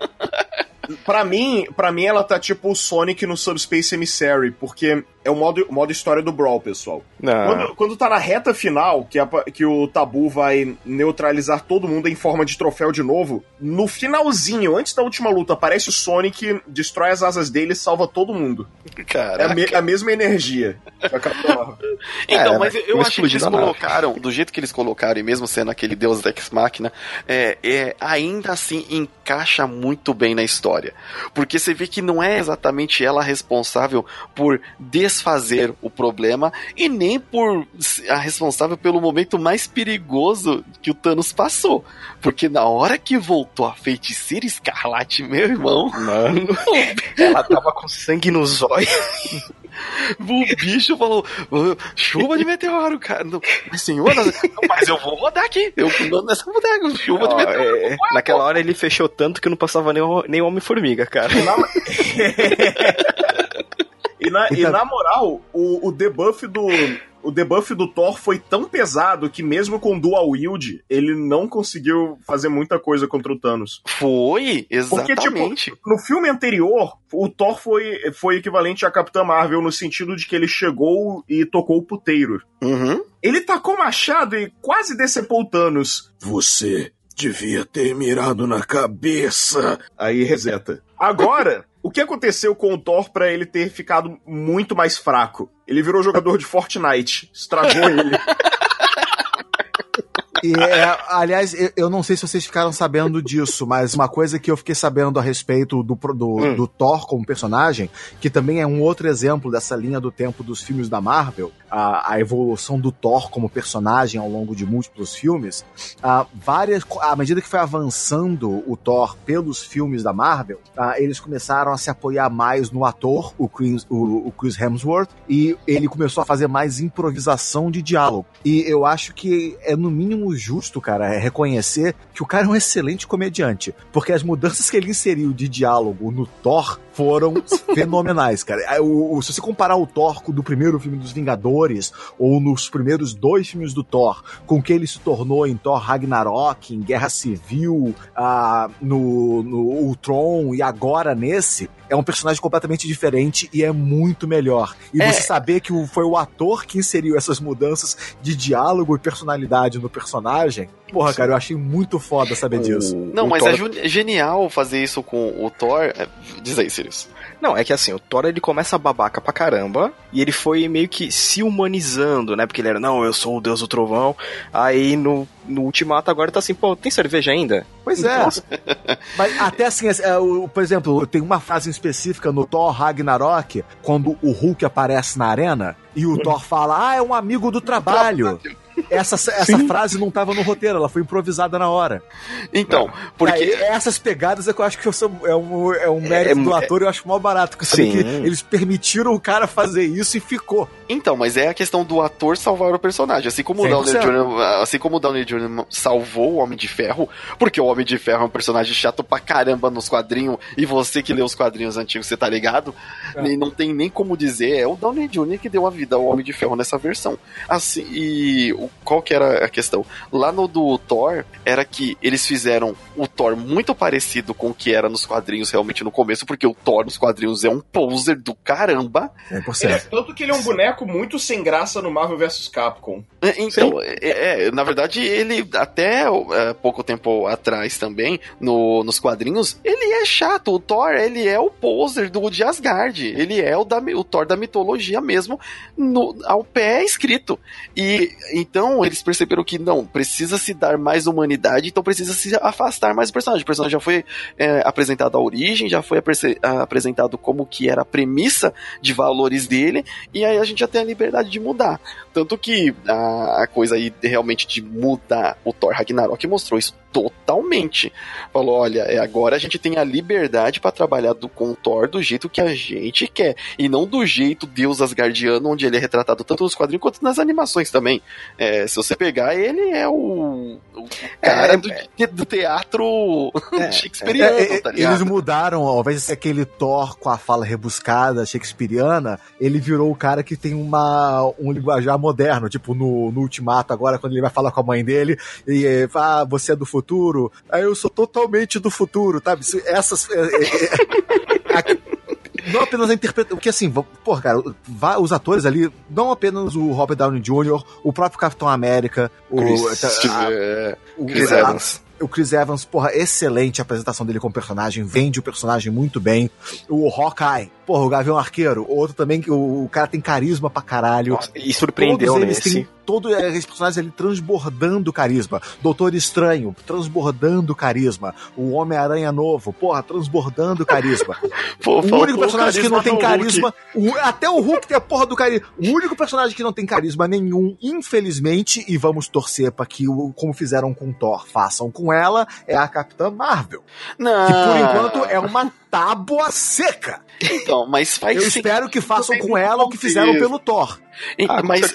pra mim, para mim ela tá tipo o Sonic no Subspace Emissary, porque é o modo, modo história do Brawl, pessoal. Quando, quando tá na reta final, que, a, que o Tabu vai neutralizar todo mundo em forma de troféu de novo, no finalzinho, antes da última luta, aparece o Sonic, destrói as asas dele e salva todo mundo. Caraca. É a, me, a mesma energia. [laughs] então, é, mas eu, eu acho que eles colocaram, do jeito que eles colocaram, e mesmo sendo aquele Deus Ex Machina, é, é, ainda assim encaixa muito bem na história. Porque você vê que não é exatamente ela responsável por des desfazer o problema e nem por a responsável pelo momento mais perigoso que o Thanos passou. Porque na hora que voltou a feiticeira escarlate, meu irmão. Mano, ela tava com sangue nos olhos. [laughs] O bicho falou: chuva de meteoro, cara. Não, mas senhor, mas eu vou rodar aqui. Eu mando nessa bodega, chuva de meteoro. É, naquela hora ele fechou tanto que não passava nem, nem Homem-Formiga, cara. [laughs] E na, e na moral, o, o debuff do. O debuff do Thor foi tão pesado que mesmo com dual wield, ele não conseguiu fazer muita coisa contra o Thanos. Foi, exatamente. Porque, tipo, no filme anterior, o Thor foi, foi equivalente a Capitã Marvel no sentido de que ele chegou e tocou o puteiro. Uhum. Ele tacou machado e quase decepou o Thanos. Você devia ter mirado na cabeça. Aí reseta. Agora, o que aconteceu com o Thor para ele ter ficado muito mais fraco? Ele virou jogador de Fortnite, estragou ele. [laughs] E, é, aliás, eu não sei se vocês ficaram sabendo disso, mas uma coisa que eu fiquei sabendo a respeito do, do, hum. do, Thor como personagem, que também é um outro exemplo dessa linha do tempo dos filmes da Marvel, a, a evolução do Thor como personagem ao longo de múltiplos filmes, a, várias, à medida que foi avançando o Thor pelos filmes da Marvel, a, eles começaram a se apoiar mais no ator, o Chris, o, o Chris Hemsworth, e ele começou a fazer mais improvisação de diálogo. E eu acho que é no mínimo justo, cara, é reconhecer que o cara é um excelente comediante. Porque as mudanças que ele inseriu de diálogo no Thor foram [laughs] fenomenais, cara. É, o, o, se você comparar o Thor do primeiro filme dos Vingadores, ou nos primeiros dois filmes do Thor, com o que ele se tornou em Thor Ragnarok, em Guerra Civil, uh, no, no Ultron e agora nesse, é um personagem completamente diferente e é muito melhor. E é... você saber que foi o ator que inseriu essas mudanças de diálogo e personalidade no personagem Porra, cara, eu achei muito foda saber disso. Não, o mas Thor- é ju- genial fazer isso com o Thor. É, Diz aí, Sirius. Não, é que assim, o Thor ele começa babaca pra caramba e ele foi meio que se humanizando, né? Porque ele era, não, eu sou o deus do trovão. Aí no, no Ultimato agora tá assim, pô, tem cerveja ainda? Pois é. [laughs] Mas até assim, é, o- por exemplo, tem uma frase específica no Thor Ragnarok, quando o Hulk aparece na arena e o Thor fala: Ah, é um amigo do trabalho. [laughs] Essa, essa frase não tava no roteiro, ela foi improvisada na hora. Então, porque. Aí, essas pegadas é que eu acho que é um, é um mérito É- do ator, eu acho mó barato. Sabe Sim. que eles permitiram o cara fazer isso e ficou. Então, mas é a questão do ator salvar o personagem. Assim como o Downey 100%. Jr., assim como o Downey Jr. salvou o Homem de Ferro, porque o Homem de Ferro é um personagem chato pra caramba nos quadrinhos, e você que lê os quadrinhos antigos, você tá ligado? É. E não tem nem como dizer, é o Downey Jr. que deu a vida ao Homem de Ferro nessa versão. Assim, e o- qual que era a questão? Lá no do Thor, era que eles fizeram o Thor muito parecido com o que era nos quadrinhos realmente no começo, porque o Thor nos quadrinhos é um poser do caramba. 100%. Ele é- tanto que ele é um boneco muito sem graça no Marvel vs Capcom. É, Então, é, é, na verdade, ele até é, pouco tempo atrás também, no, nos quadrinhos, ele é chato. O Thor, ele é o poser do de Asgard. Ele é o, da, o Thor da mitologia mesmo, no, ao pé escrito. E então eles perceberam que não, precisa se dar mais humanidade, então precisa se afastar mais do personagem. O personagem já foi é, apresentado a origem, já foi apresentado como que era a premissa de valores dele, e aí a gente já tem a liberdade de mudar. Tanto que a, a coisa aí realmente de mudar o Thor Ragnarok mostrou isso totalmente. Falou, olha, é, agora a gente tem a liberdade pra trabalhar do, Thor do jeito que a gente quer. E não do jeito Deus Asgardiano, onde ele é retratado tanto nos quadrinhos quanto nas animações também. É, se você pegar, ele é o, o cara É, do, do teatro É, [laughs] shakespeariano, é, é, tá eles mudaram, ao invés de ser aquele Thor com a fala rebuscada, shakespeariana, ele virou o cara que tem uma, um linguajar moderno, tipo no, no Ultimato agora, quando ele vai falar com a mãe dele, e é, ah, você é do futuro, aí eu sou totalmente do futuro, sabe? Essas... é, é, é, a- não apenas a interpretação, porque assim, pô, cara, os atores ali, não apenas o Robert Downey Jr., o próprio Capitão América, o, Chris, a- é, o- Chris a- Evans. o Chris Evans, porra, excelente a apresentação dele como personagem, vende o personagem muito bem. O Hawkeye, porra, o Gavião Arqueiro, outro também que o, o cara tem carisma pra caralho. Nossa, e surpreendeu Todos eles nesse. têm todo é, esses personagens ali transbordando carisma. Doutor Estranho, transbordando carisma. O Homem-Aranha novo, porra, transbordando carisma. [laughs] Pô, O único personagem que não tem carisma o- até o Hulk tem a porra do carisma. O único personagem que não tem carisma nenhum, infelizmente, e vamos torcer pra que, como fizeram com Thor, façam com ela, é a Capitã Marvel. Não. Que por enquanto é uma tábua seca. Então, mas faz Eu sentido. espero que façam com ela o que fizeram contexto. pelo Thor. Ah, mas,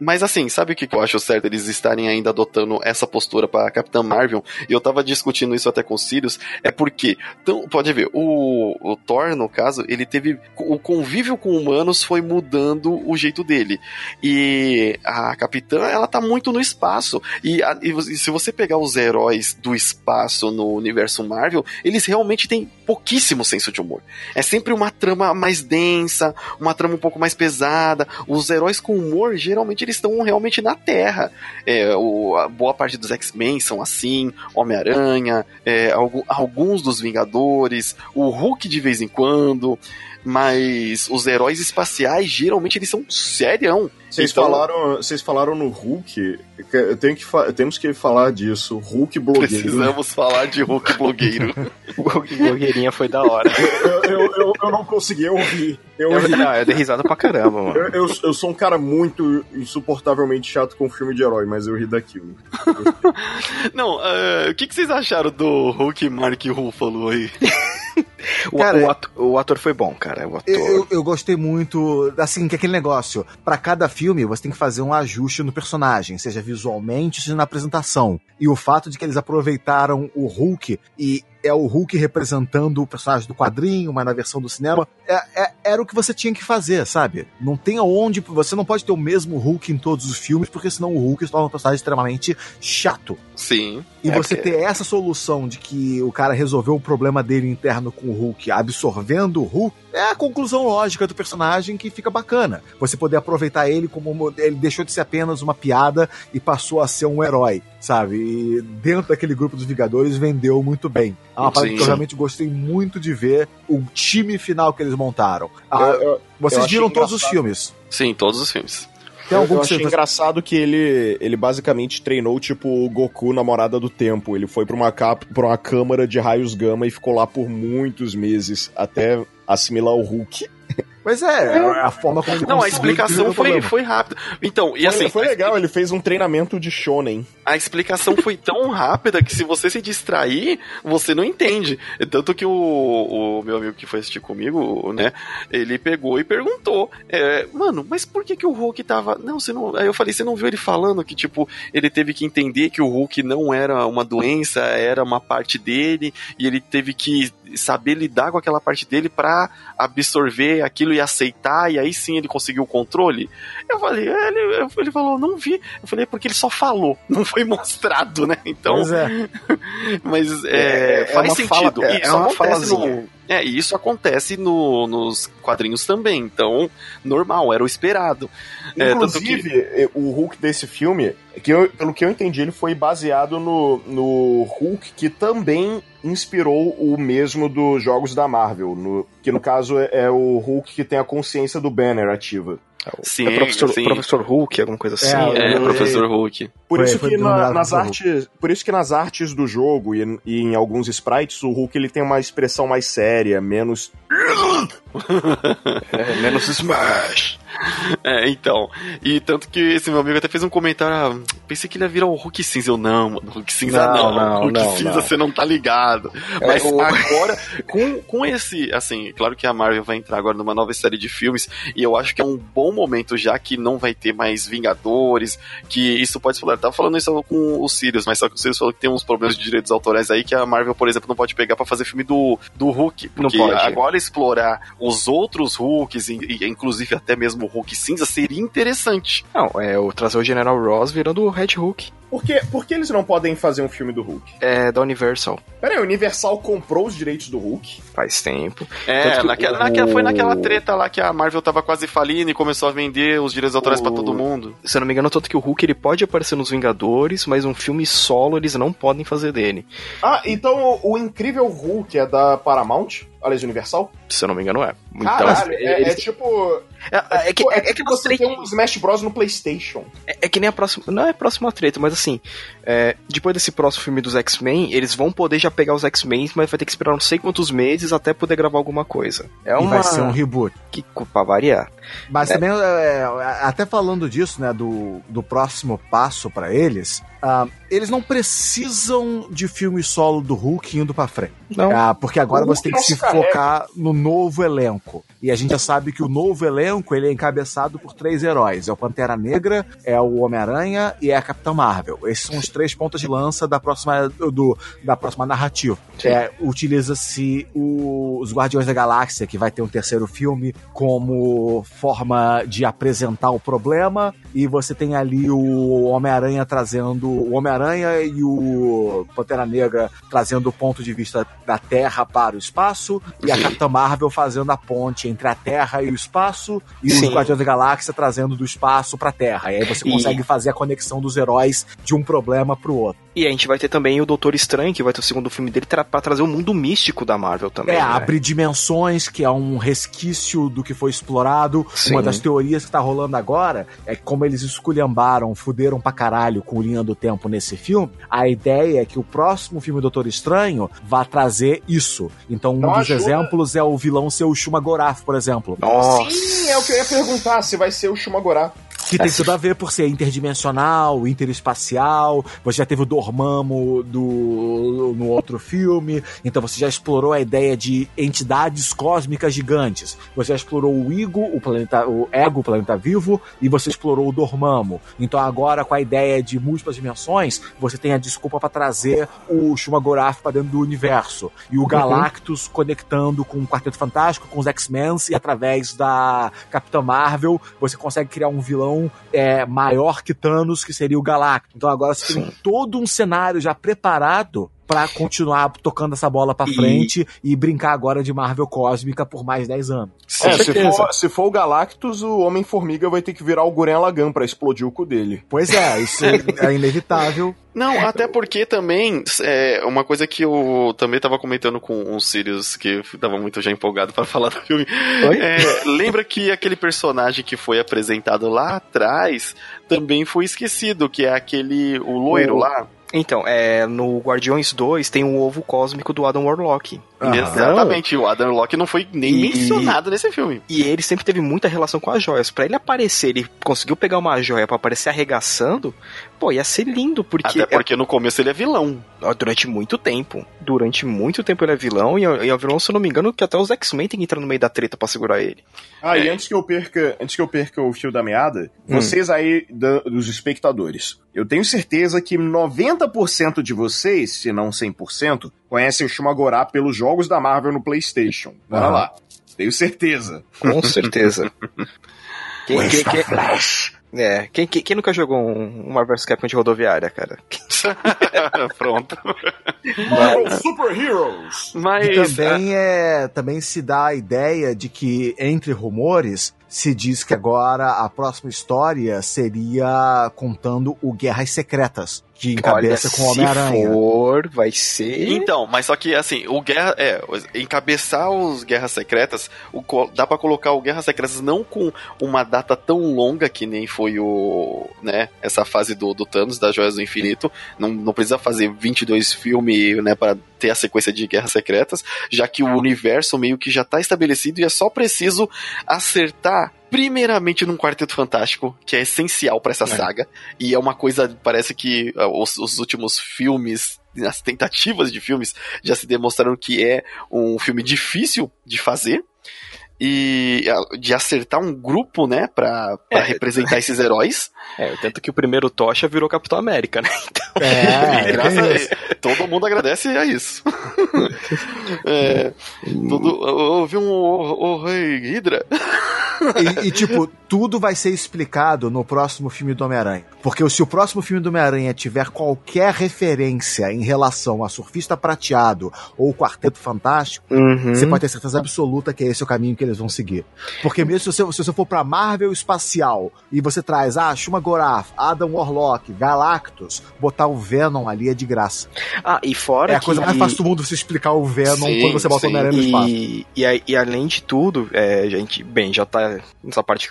mas, assim, sabe o que eu acho certo eles estarem ainda adotando essa postura pra Capitã Marvel? E eu tava discutindo isso até com o Sirius, é porque, então, pode ver, o, o Thor, no caso, ele teve. O convívio com humanos foi mudando o jeito dele. E a Capitã, ela tá muito no espaço. E, a- e se você pegar os heróis do espaço no universo Marvel, eles realmente têm pouquíssimo senso de humor. É sempre uma trama mais densa, uma trama um pouco mais pesada. Os heróis com humor, geralmente, eles estão realmente na Terra. É, o, a boa parte dos X-Men são assim, Homem-Aranha, é, algu- alguns dos Vingadores, o Hulk de vez em quando. Mas os heróis espaciais, geralmente, eles são serião. Vocês Então- falaram, vocês falaram no Hulk. eu tenho que temos que falar disso. Hulk blogueiro. Precisamos falar de Hulk blogueiro. [laughs] O blogueirinha foi da hora. Eu, eu, eu, eu não consegui ouvir. Eu, Eu, ri. não, eu dei risada pra caramba, mano. Eu, eu, eu sou um cara muito insuportavelmente chato com filme de herói, mas eu ri daquilo. [laughs] Não, ah, o que, que vocês acharam do Hulk Mark Ruffalo aí? [laughs] O, Cara, o ato- o ator foi bom, cara. O ator. Eu, eu- gostei muito, assim, que aquele negócio. Pra cada filme, você tem que fazer um ajuste no personagem, seja visualmente, seja na apresentação. E o fato de que eles aproveitaram o Hulk e é o Hulk representando o personagem do quadrinho, mas na versão do cinema. É, é, era o que você tinha que fazer, sabe? Não tem aonde. Você não pode ter o mesmo Hulk em todos os filmes, porque senão o Hulk se torna um personagem extremamente chato. Sim. E é você porque... ter essa solução de que o cara resolveu o problema dele interno com o Hulk, absorvendo o Hulk, é a conclusão lógica do personagem que fica bacana. Você poder aproveitar ele como. Ele deixou de ser apenas uma piada e passou a ser um herói, sabe? E dentro daquele grupo dos Vingadores vendeu muito bem. É uma parte que eu realmente gostei muito de ver o time final que eles montaram. Ah, eu, eu, vocês eu viram todos os filmes? Sim, todos os filmes. Tem algum eu, eu achei você... engraçado que ele, ele basicamente treinou tipo o Goku namorada do tempo. Ele foi pra uma, cap, pra uma câmara de raios gama e ficou lá por muitos meses até assimilar o Hulk. [laughs] Mas é, é, a forma como ele Não, a explicação foi, foi rápida. Então, e foi, assim. Foi legal, ele fez um treinamento de shonen. A explicação foi tão rápida que se você se distrair, você não entende. Tanto que o, o meu amigo que foi assistir comigo, né, ele pegou e perguntou: é, Mano, mas por que, que o Hulk tava. Não, você não. Aí eu falei: Você não viu ele falando que, tipo, ele teve que entender que o Hulk não era uma doença, era uma parte dele, e ele teve que saber lidar com aquela parte dele para absorver aquilo e aceitar, e aí sim ele conseguiu o controle. Eu falei, é, ele, ele falou, não vi. Eu falei, é porque ele só falou, [laughs] não foi mostrado, né? Então. Pois é. [laughs] mas é, é faz sentido. Fala, é, é uma falazinha. No, é, e isso acontece no, nos quadrinhos também. Então, normal, era o esperado. Inclusive, é, que... o Hulk desse filme, que eu, pelo que eu entendi, ele foi baseado no, no Hulk que também inspirou o mesmo dos jogos da Marvel, no, que no caso é, é o Hulk que tem a consciência do Banner ativa. Sim, é professor, sim. professor Hulk, alguma coisa assim. É, é professor Hulk. Por isso foi, que na, nas artes, por isso que nas artes do jogo e, e, em alguns sprites o Hulk ele tem uma expressão mais séria, menos [laughs] é, menos Smash. [laughs] É, então. E tanto que esse meu amigo até fez um comentário. Ah, pensei que ele ia virar o Hulk cinza. Eu, não, mano. Hulk cinza não. não, não Hulk não, cinza você não tá ligado. É, Mas agora, com, com esse. Assim, claro que a Marvel vai entrar agora numa nova série de filmes. E eu acho que é um bom momento, já que não vai ter mais Vingadores. Que isso pode explorar. Eu tava falando isso com o Sirius, mas só que o Sirius falou que tem uns problemas de direitos autorais aí que a Marvel, por exemplo, não pode pegar para fazer filme do, do Hulk. Porque agora explorar os outros Hulks, inclusive até mesmo o Hulk cinza, seria interessante. Não, é o trazer o General Ross virando o Red Hulk. Por que, por que eles não podem fazer um filme do Hulk? É da Universal. Peraí, a Universal comprou os direitos do Hulk? Faz tempo. É, naquela, o... naquela, foi naquela treta lá que a Marvel tava quase falindo e começou a vender os direitos autorais o... para todo mundo. Se eu não me engano, tanto que o Hulk ele pode aparecer nos Vingadores, mas um filme solo eles não podem fazer dele. Ah, então o, o Incrível Hulk é da Paramount? Aliás, Universal? Se eu não me engano, é. Então, Caralho, é, é, tipo. É, é, é, que, é, é que você tem um Smash Bros no PlayStation. É, é, que nem a próxima. Não é a próxima treta, mas assim. É, depois desse próximo filme dos X-Men, eles vão poder já pegar os X-Men, mas vai ter que esperar não sei quantos meses até poder gravar alguma coisa. É uma... E vai ser um reboot. Que pra variar. Mas também, até falando disso, né, do, do próximo passo para eles, uh, eles não precisam de filme solo do Hulk indo pra frente. Não. Uh, porque agora você tem que se focar no novo elenco. E a gente já sabe que o novo elenco ele é encabeçado por três heróis: é o Pantera Negra, é o Homem-Aranha e é a Capitã Marvel. Esses são os três pontos de lança da próxima, do, da próxima narrativa. É, Utiliza-se os Guardiões da Galáxia, que vai ter um terceiro filme, como forma de apresentar o problema. E você tem ali o Homem-Aranha trazendo. O Homem-Aranha e o Pantera Negra trazendo o ponto de vista da Terra para o espaço. E a Capitã Marvel fazendo a ponte entre a Terra e o espaço. E Sim. os Guardiões da Galáxia trazendo do espaço para a Terra. E aí você consegue e... fazer a conexão dos heróis de um problema pro outro. E a gente vai ter também o Doutor Estranho, que vai ter o segundo filme dele, para trazer o mundo místico da Marvel também. É, né? abre dimensões, que é um resquício do que foi explorado. Sim. Uma das teorias que tá rolando agora é que, como eles esculhambaram, fuderam pra caralho com Linha do Tempo nesse filme, a ideia é que o próximo filme Doutor Estranho vá trazer isso. Então, um Não dos ajuda. exemplos é o vilão ser o Shuma Gorath, por exemplo. Nossa. Sim, é o que eu ia perguntar, se vai ser o Shuma Gorath. Que tem tudo a ver por ser interdimensional, interespacial. Você já teve o Dormammu do, no outro filme. Então você já explorou a ideia de entidades cósmicas gigantes. Você já explorou o Igo, o planeta, o Ego, o planeta vivo, e você explorou o Dormammu. Então agora com a ideia de múltiplas dimensões, você tem a desculpa para trazer o Shumagorath para dentro do universo e o uhum. Galactus conectando com o Quarteto Fantástico, com os X-Men e através da Capitã Marvel você consegue criar um vilão é, maior que Thanos, que seria o Galactus. Então agora você Sim. tem todo um cenário já preparado para continuar tocando essa bola para frente e brincar agora de Marvel cósmica por mais 10 anos. É, se, for, se, for, o Galactus, o Homem-Formiga vai ter que virar o Guren Lagan pra explodir o cu dele. Pois é, isso é inevitável. [laughs] Não, até porque também, é uma coisa que eu também tava comentando com o Sirius, que tava muito já empolgado para falar do filme. É, lembra que aquele personagem que foi apresentado lá atrás também foi esquecido, que é aquele, o loiro o... lá. Então, é, no Guardiões 2 tem o ovo cósmico do Adam Warlock. Exatamente, o Adam Warlock não foi nem e, mencionado nesse filme. E ele sempre teve muita relação com as joias. Para ele aparecer, ele conseguiu pegar uma joia para aparecer arregaçando, pô, ia ser lindo, porque... Até porque é... no começo ele é vilão. Durante muito tempo. Durante muito tempo ele é vilão, e é, é vilão, se eu não me engano, que até os X-Men tem que entrar no meio da treta para segurar ele. Ah, é. e antes que eu perca, antes que eu perca o fio da meada, hum. vocês aí da, dos espectadores, eu tenho certeza que 90% de vocês, se não 100%, conhecem o Shumagorá pelos jogos da Marvel no PlayStation. Bora lá. Tenho certeza. Com certeza. [laughs] quem, quem, quem, é, quem, quem, quem, nunca jogou um, Marvel vs Capcom de rodoviária, cara? [laughs] Pronto. Marvel Super Heroes! Mas... E também, é, também se dá a ideia de que, entre rumores, se diz que agora a próxima história seria contando o Guerras Secretas, que encabeça Olha, com o Homem-Aranha. Se for, vai ser. Então, mas só que assim, o Guerra. É, encabeçar os Guerras Secretas, o, dá para colocar o Guerras Secretas não com uma data tão longa que nem foi o. né, essa fase do, do Thanos, das Joias do Infinito. Não, não precisa fazer 22 filmes, né, para ter a sequência de Guerras Secretas, já que o universo meio que já tá estabelecido e é só preciso acertar primeiramente num Quarteto Fantástico, que é essencial para essa é. saga, e é uma coisa, parece que uh, os, os últimos filmes as tentativas de filmes já se demonstraram que é um filme difícil de fazer e de acertar um grupo, né, pra, pra é, representar esses heróis. [laughs] É, tanto que o primeiro Tocha virou Capitão América, né? [laughs] Então, é, [laughs] graças a Deus, todo mundo agradece a isso. é, todo, houve um o, Rei Hydra. E, e, tipo, tudo vai ser explicado no próximo filme do Homem-Aranha. Porque se o próximo filme do Homem-Aranha tiver qualquer referência em relação a Surfista Prateado ou Quarteto Fantástico, uhum. você pode ter certeza absoluta que esse é o caminho que eles vão seguir. Porque mesmo se você, se você for pra Marvel Espacial e você traz, ah, Shuma Gorath, Adam Warlock, Galactus, botar o Venom ali é de graça. Ah, e fora É a coisa mais fácil do mundo você explicar o Venom sim, quando você bota o Homem-Aranha no espaço. E, e, e, além de tudo, é, gente, bem, já tá nessa parte,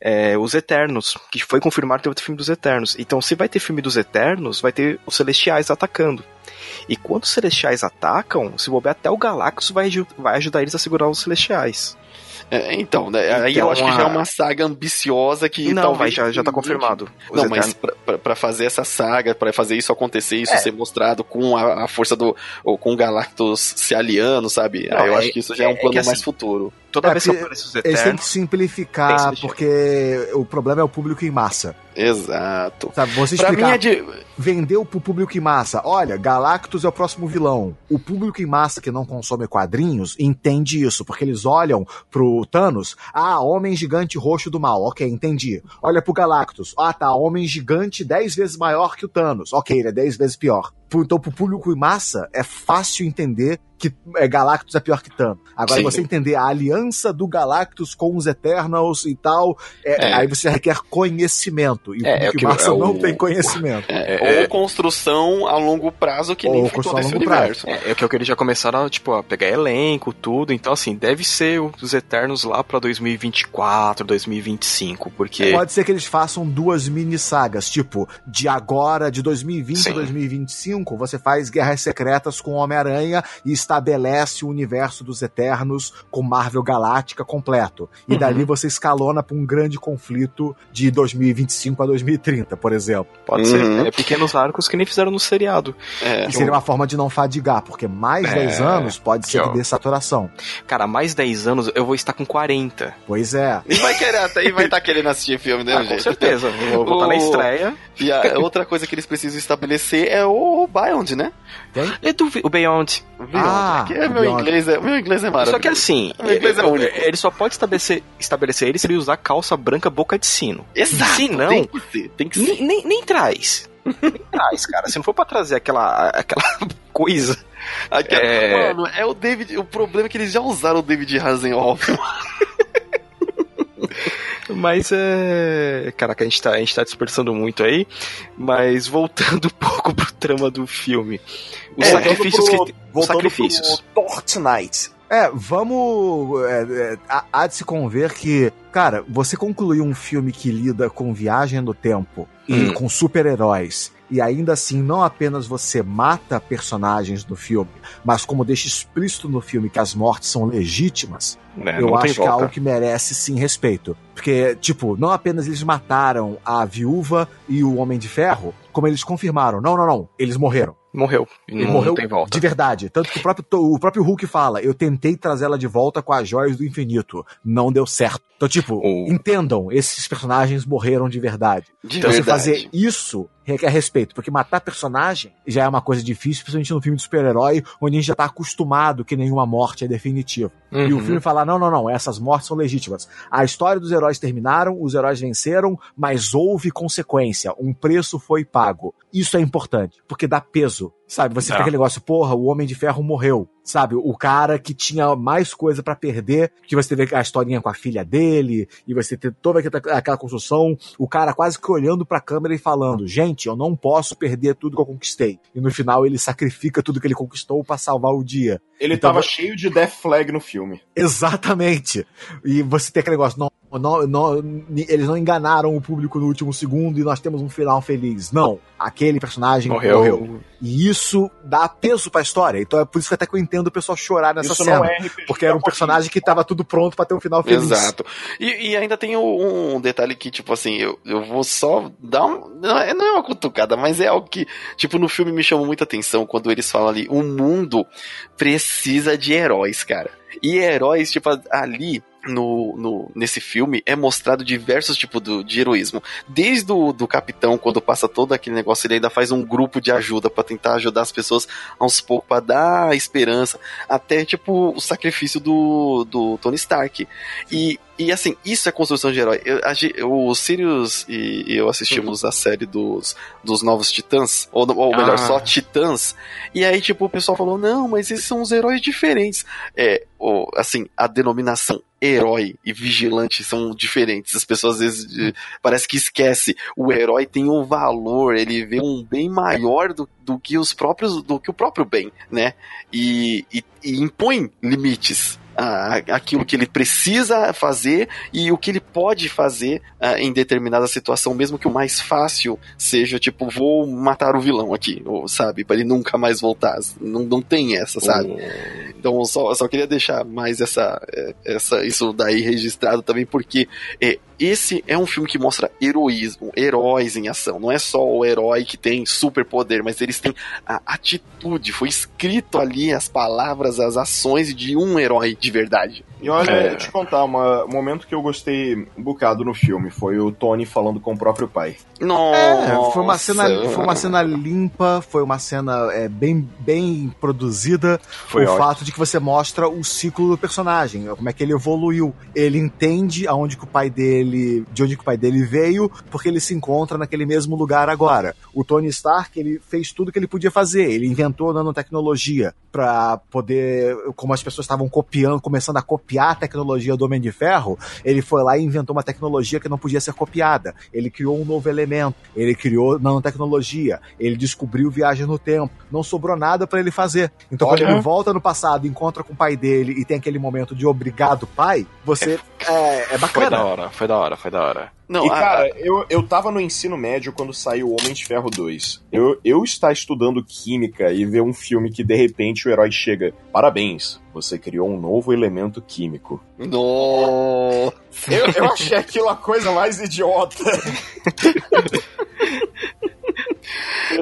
é, os Eternos, que foi confirmado ter filme dos Eternos. Então, se vai ter filme dos Eternos, vai ter os Celestiais atacando. E quando os Celestiais atacam, se bobear até o Galactus vai, vai ajudar eles a segurar os Celestiais. É, então, né, então, aí eu acho que já é uma saga ambiciosa que não, talvez já, já tá confirmado. Não, mas pra, pra, fazer essa saga, para fazer isso acontecer, isso é. ser mostrado com a, a, força do. ou com o Galactus se aliando, sabe? Não, eu é, acho que isso já é um é plano mais assim, futuro. Toda é, vez que aparece os Eternos. Eles têm que simplificar, porque o problema é o público em massa. Exato. Sabe, você explicar, pra mim é de... vendeu pro público em massa. Olha, Galactus é o próximo vilão. O público em massa que não consome quadrinhos entende isso, porque eles olham pro Thanos, ah, homem gigante roxo do mal, ok, entendi. Olha pro Galactus, ah tá, homem gigante 10 vezes maior que o Thanos, ok, ele é 10 vezes pior. Então, pro público em massa, é fácil entender que é, Galactus é pior que Thanos. Agora, Sim. você entender a aliança do Galactus com os Eternals e tal, é, é. aí você requer conhecimento. E o é, público em massa não tem conhecimento. É, ou construção a longo prazo, que nem foi todo esse universo. É, é que eles já começaram a, tipo, a pegar elenco, tudo. Então, assim, deve ser os Eternos lá pra 2024, 2025, porque... Pode ser que eles façam duas mini sagas, tipo, de agora, de 2020 a 2025, 5, você faz Guerras Secretas com Homem-Aranha e estabelece o universo dos Eternos com Marvel Galáctica completo. E uhum. dali você escalona para um grande conflito de 2025 a 2030, por exemplo. Pode uhum. ser. É, pequenos arcos que nem fizeram no seriado. É. seria uma forma de não fadigar, porque mais é. 10 anos pode ser de saturação. Cara, mais 10 anos eu vou estar com 40. Pois é. E vai querer, e vai estar tá querendo assistir filme, né, ah, Com certeza. Vou botar na estreia. E a outra coisa que eles precisam estabelecer é o Beyond, né? Tem? É do, o Beyond. Beyond. Ah, é meu inglês é, meu inglês é maravilhoso. Só que assim, [laughs] meu inglês é único. ele só pode estabelecer, estabelecer ele se ele usar calça branca boca de sino. Exato. Se não, tem que ser. Tem que ser. Nem, nem, nem traz. nem traz, cara. Se não for pra trazer aquela, aquela [laughs] coisa. Aquela, é... Mano, é o David. O problema é que eles já usaram o David Hasenhoff. [laughs] Mas é. Caraca, a gente, tá, a gente tá dispersando muito aí. Mas voltando [laughs] um pouco pro trama do filme. Os é, sacrifícios pro, que. Os sacrifícios. Fortnite. É, vamos. É, é, há de se conver que, cara, você concluir um filme que lida com viagem no tempo e hum. com super-heróis e ainda assim não apenas você mata personagens no filme, mas como deixa explícito no filme que as mortes são legítimas, é, eu acho que é algo que merece sim respeito. Porque, tipo, não apenas eles mataram a viúva e o Homem de Ferro, como eles confirmaram, não, não, não, eles morreram. Morreu. Ele não, morreu tem volta. de verdade. Tanto que o próprio, o próprio Hulk fala: Eu tentei trazê-la de volta com as joias do infinito. Não deu certo. Então, tipo, o... entendam, esses personagens morreram de verdade. De então, verdade. você fazer isso requer respeito, porque matar personagem já é uma coisa difícil, principalmente no filme de super-herói, onde a gente já tá acostumado que nenhuma morte é definitiva. Uhum. E o uhum. filme fala: não, não, não, essas mortes são legítimas. A história dos heróis terminaram, os heróis venceram, mas houve consequência, um preço foi pago. Isso é importante, porque dá peso Sabe, você é. fica aquele negócio, porra, o Homem de Ferro morreu. Sabe, o cara que tinha mais coisa para perder, que você teve a historinha com a filha dele, e você ter toda aquela construção, o cara quase que olhando pra câmera e falando, gente, eu não posso perder tudo que eu conquistei. E no final ele sacrifica tudo que ele conquistou para salvar o dia. Ele então, tava cheio de Death Flag no filme. Exatamente. E você tem aquele negócio, não, não, não, eles não enganaram o público no último segundo e nós temos um final feliz. Não, aquele personagem morreu. morreu. E isso dá peso pra história. Então é por isso que até que eu entendo o pessoal chorar nessa isso cena. É porque era um personagem que tava tudo pronto para ter um final feliz. Exato. E, e ainda tem um, um, detalhe que, tipo assim, eu, eu vou só dar um. Não é, não é uma cutucada, mas é algo que, tipo, no filme me chamou muita atenção quando eles falam ali: o mundo precisa de heróis, cara. E heróis, tipo, ali no, no, nesse filme é mostrado diversos tipos do, de heroísmo. Desde o do capitão, quando passa todo aquele negócio, ele ainda faz um grupo de ajuda para tentar ajudar as pessoas aos poucos, para dar esperança, até tipo o sacrifício do, do Tony Stark. E e assim, isso é construção de herói. Eu, a, o Sirius e eu assistimos uhum. a série dos, dos Novos Titãs, ou, ou melhor, ah. só Titãs. E aí, tipo, o pessoal falou: não, mas esses são os heróis diferentes. É, ou, assim, a denominação herói e vigilante são diferentes. As pessoas às vezes parece que esquece. O herói tem um valor, ele vê um bem maior do, do que os próprios, do que o próprio bem, né? E, e, e impõe limites ah, aquilo que ele precisa fazer e o que ele pode fazer ah, em determinada situação, mesmo que o mais fácil seja tipo, vou matar o vilão aqui, ou, sabe, para ele nunca mais voltar. Não, não tem essa, sabe? Oh. Então só, só queria deixar mais essa, eh, essa, isso daí registrado também, porque é, esse é um filme que mostra heroísmo, heróis em ação. Não é só o herói que tem superpoder, mas eles têm a atitude. Foi escrito ali as palavras, as ações de um herói de verdade. E olha, é. te contar, um momento que eu gostei um bocado no filme foi o Tony falando com o próprio pai. Nossa. É, foi uma cena, foi uma cena limpa, foi uma cena é, bem, bem produzida. Foi o ótimo. fato de que você mostra o ciclo do personagem, como é que ele evoluiu. Ele entende aonde que o pai dele, de onde que o pai dele veio, porque ele se encontra naquele mesmo lugar agora. O Tony Stark, ele fez tudo que ele podia fazer. Ele inventou nanotecnologia para poder, como as pessoas estavam copiando, começando a copiar copiar a tecnologia do Homem de Ferro, ele foi lá e inventou uma tecnologia que não podia ser copiada. Ele criou um novo elemento, ele criou nanotecnologia, ele descobriu viagem no tempo. Não sobrou nada para ele fazer. Então, Olha. quando ele volta no passado, encontra com o pai dele e tem aquele momento de obrigado, pai, você. É, é, é bacana. Foi da hora, foi da hora, foi da hora. Não, e, a, cara, a... eu, eu tava no ensino médio quando saiu o Homem de Ferro 2. Eu, eu estar estudando química e ver um filme que de repente o herói chega. Parabéns, você criou um novo elemento químico. Nossa! Eu, eu achei aquilo a coisa mais idiota.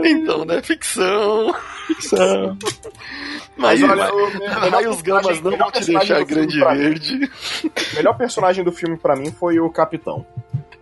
então, né? Ficção. Ficção. Mas, mas olha, o raios gamas não vão te deixar grande verde. O melhor personagem do filme para mim foi o Capitão.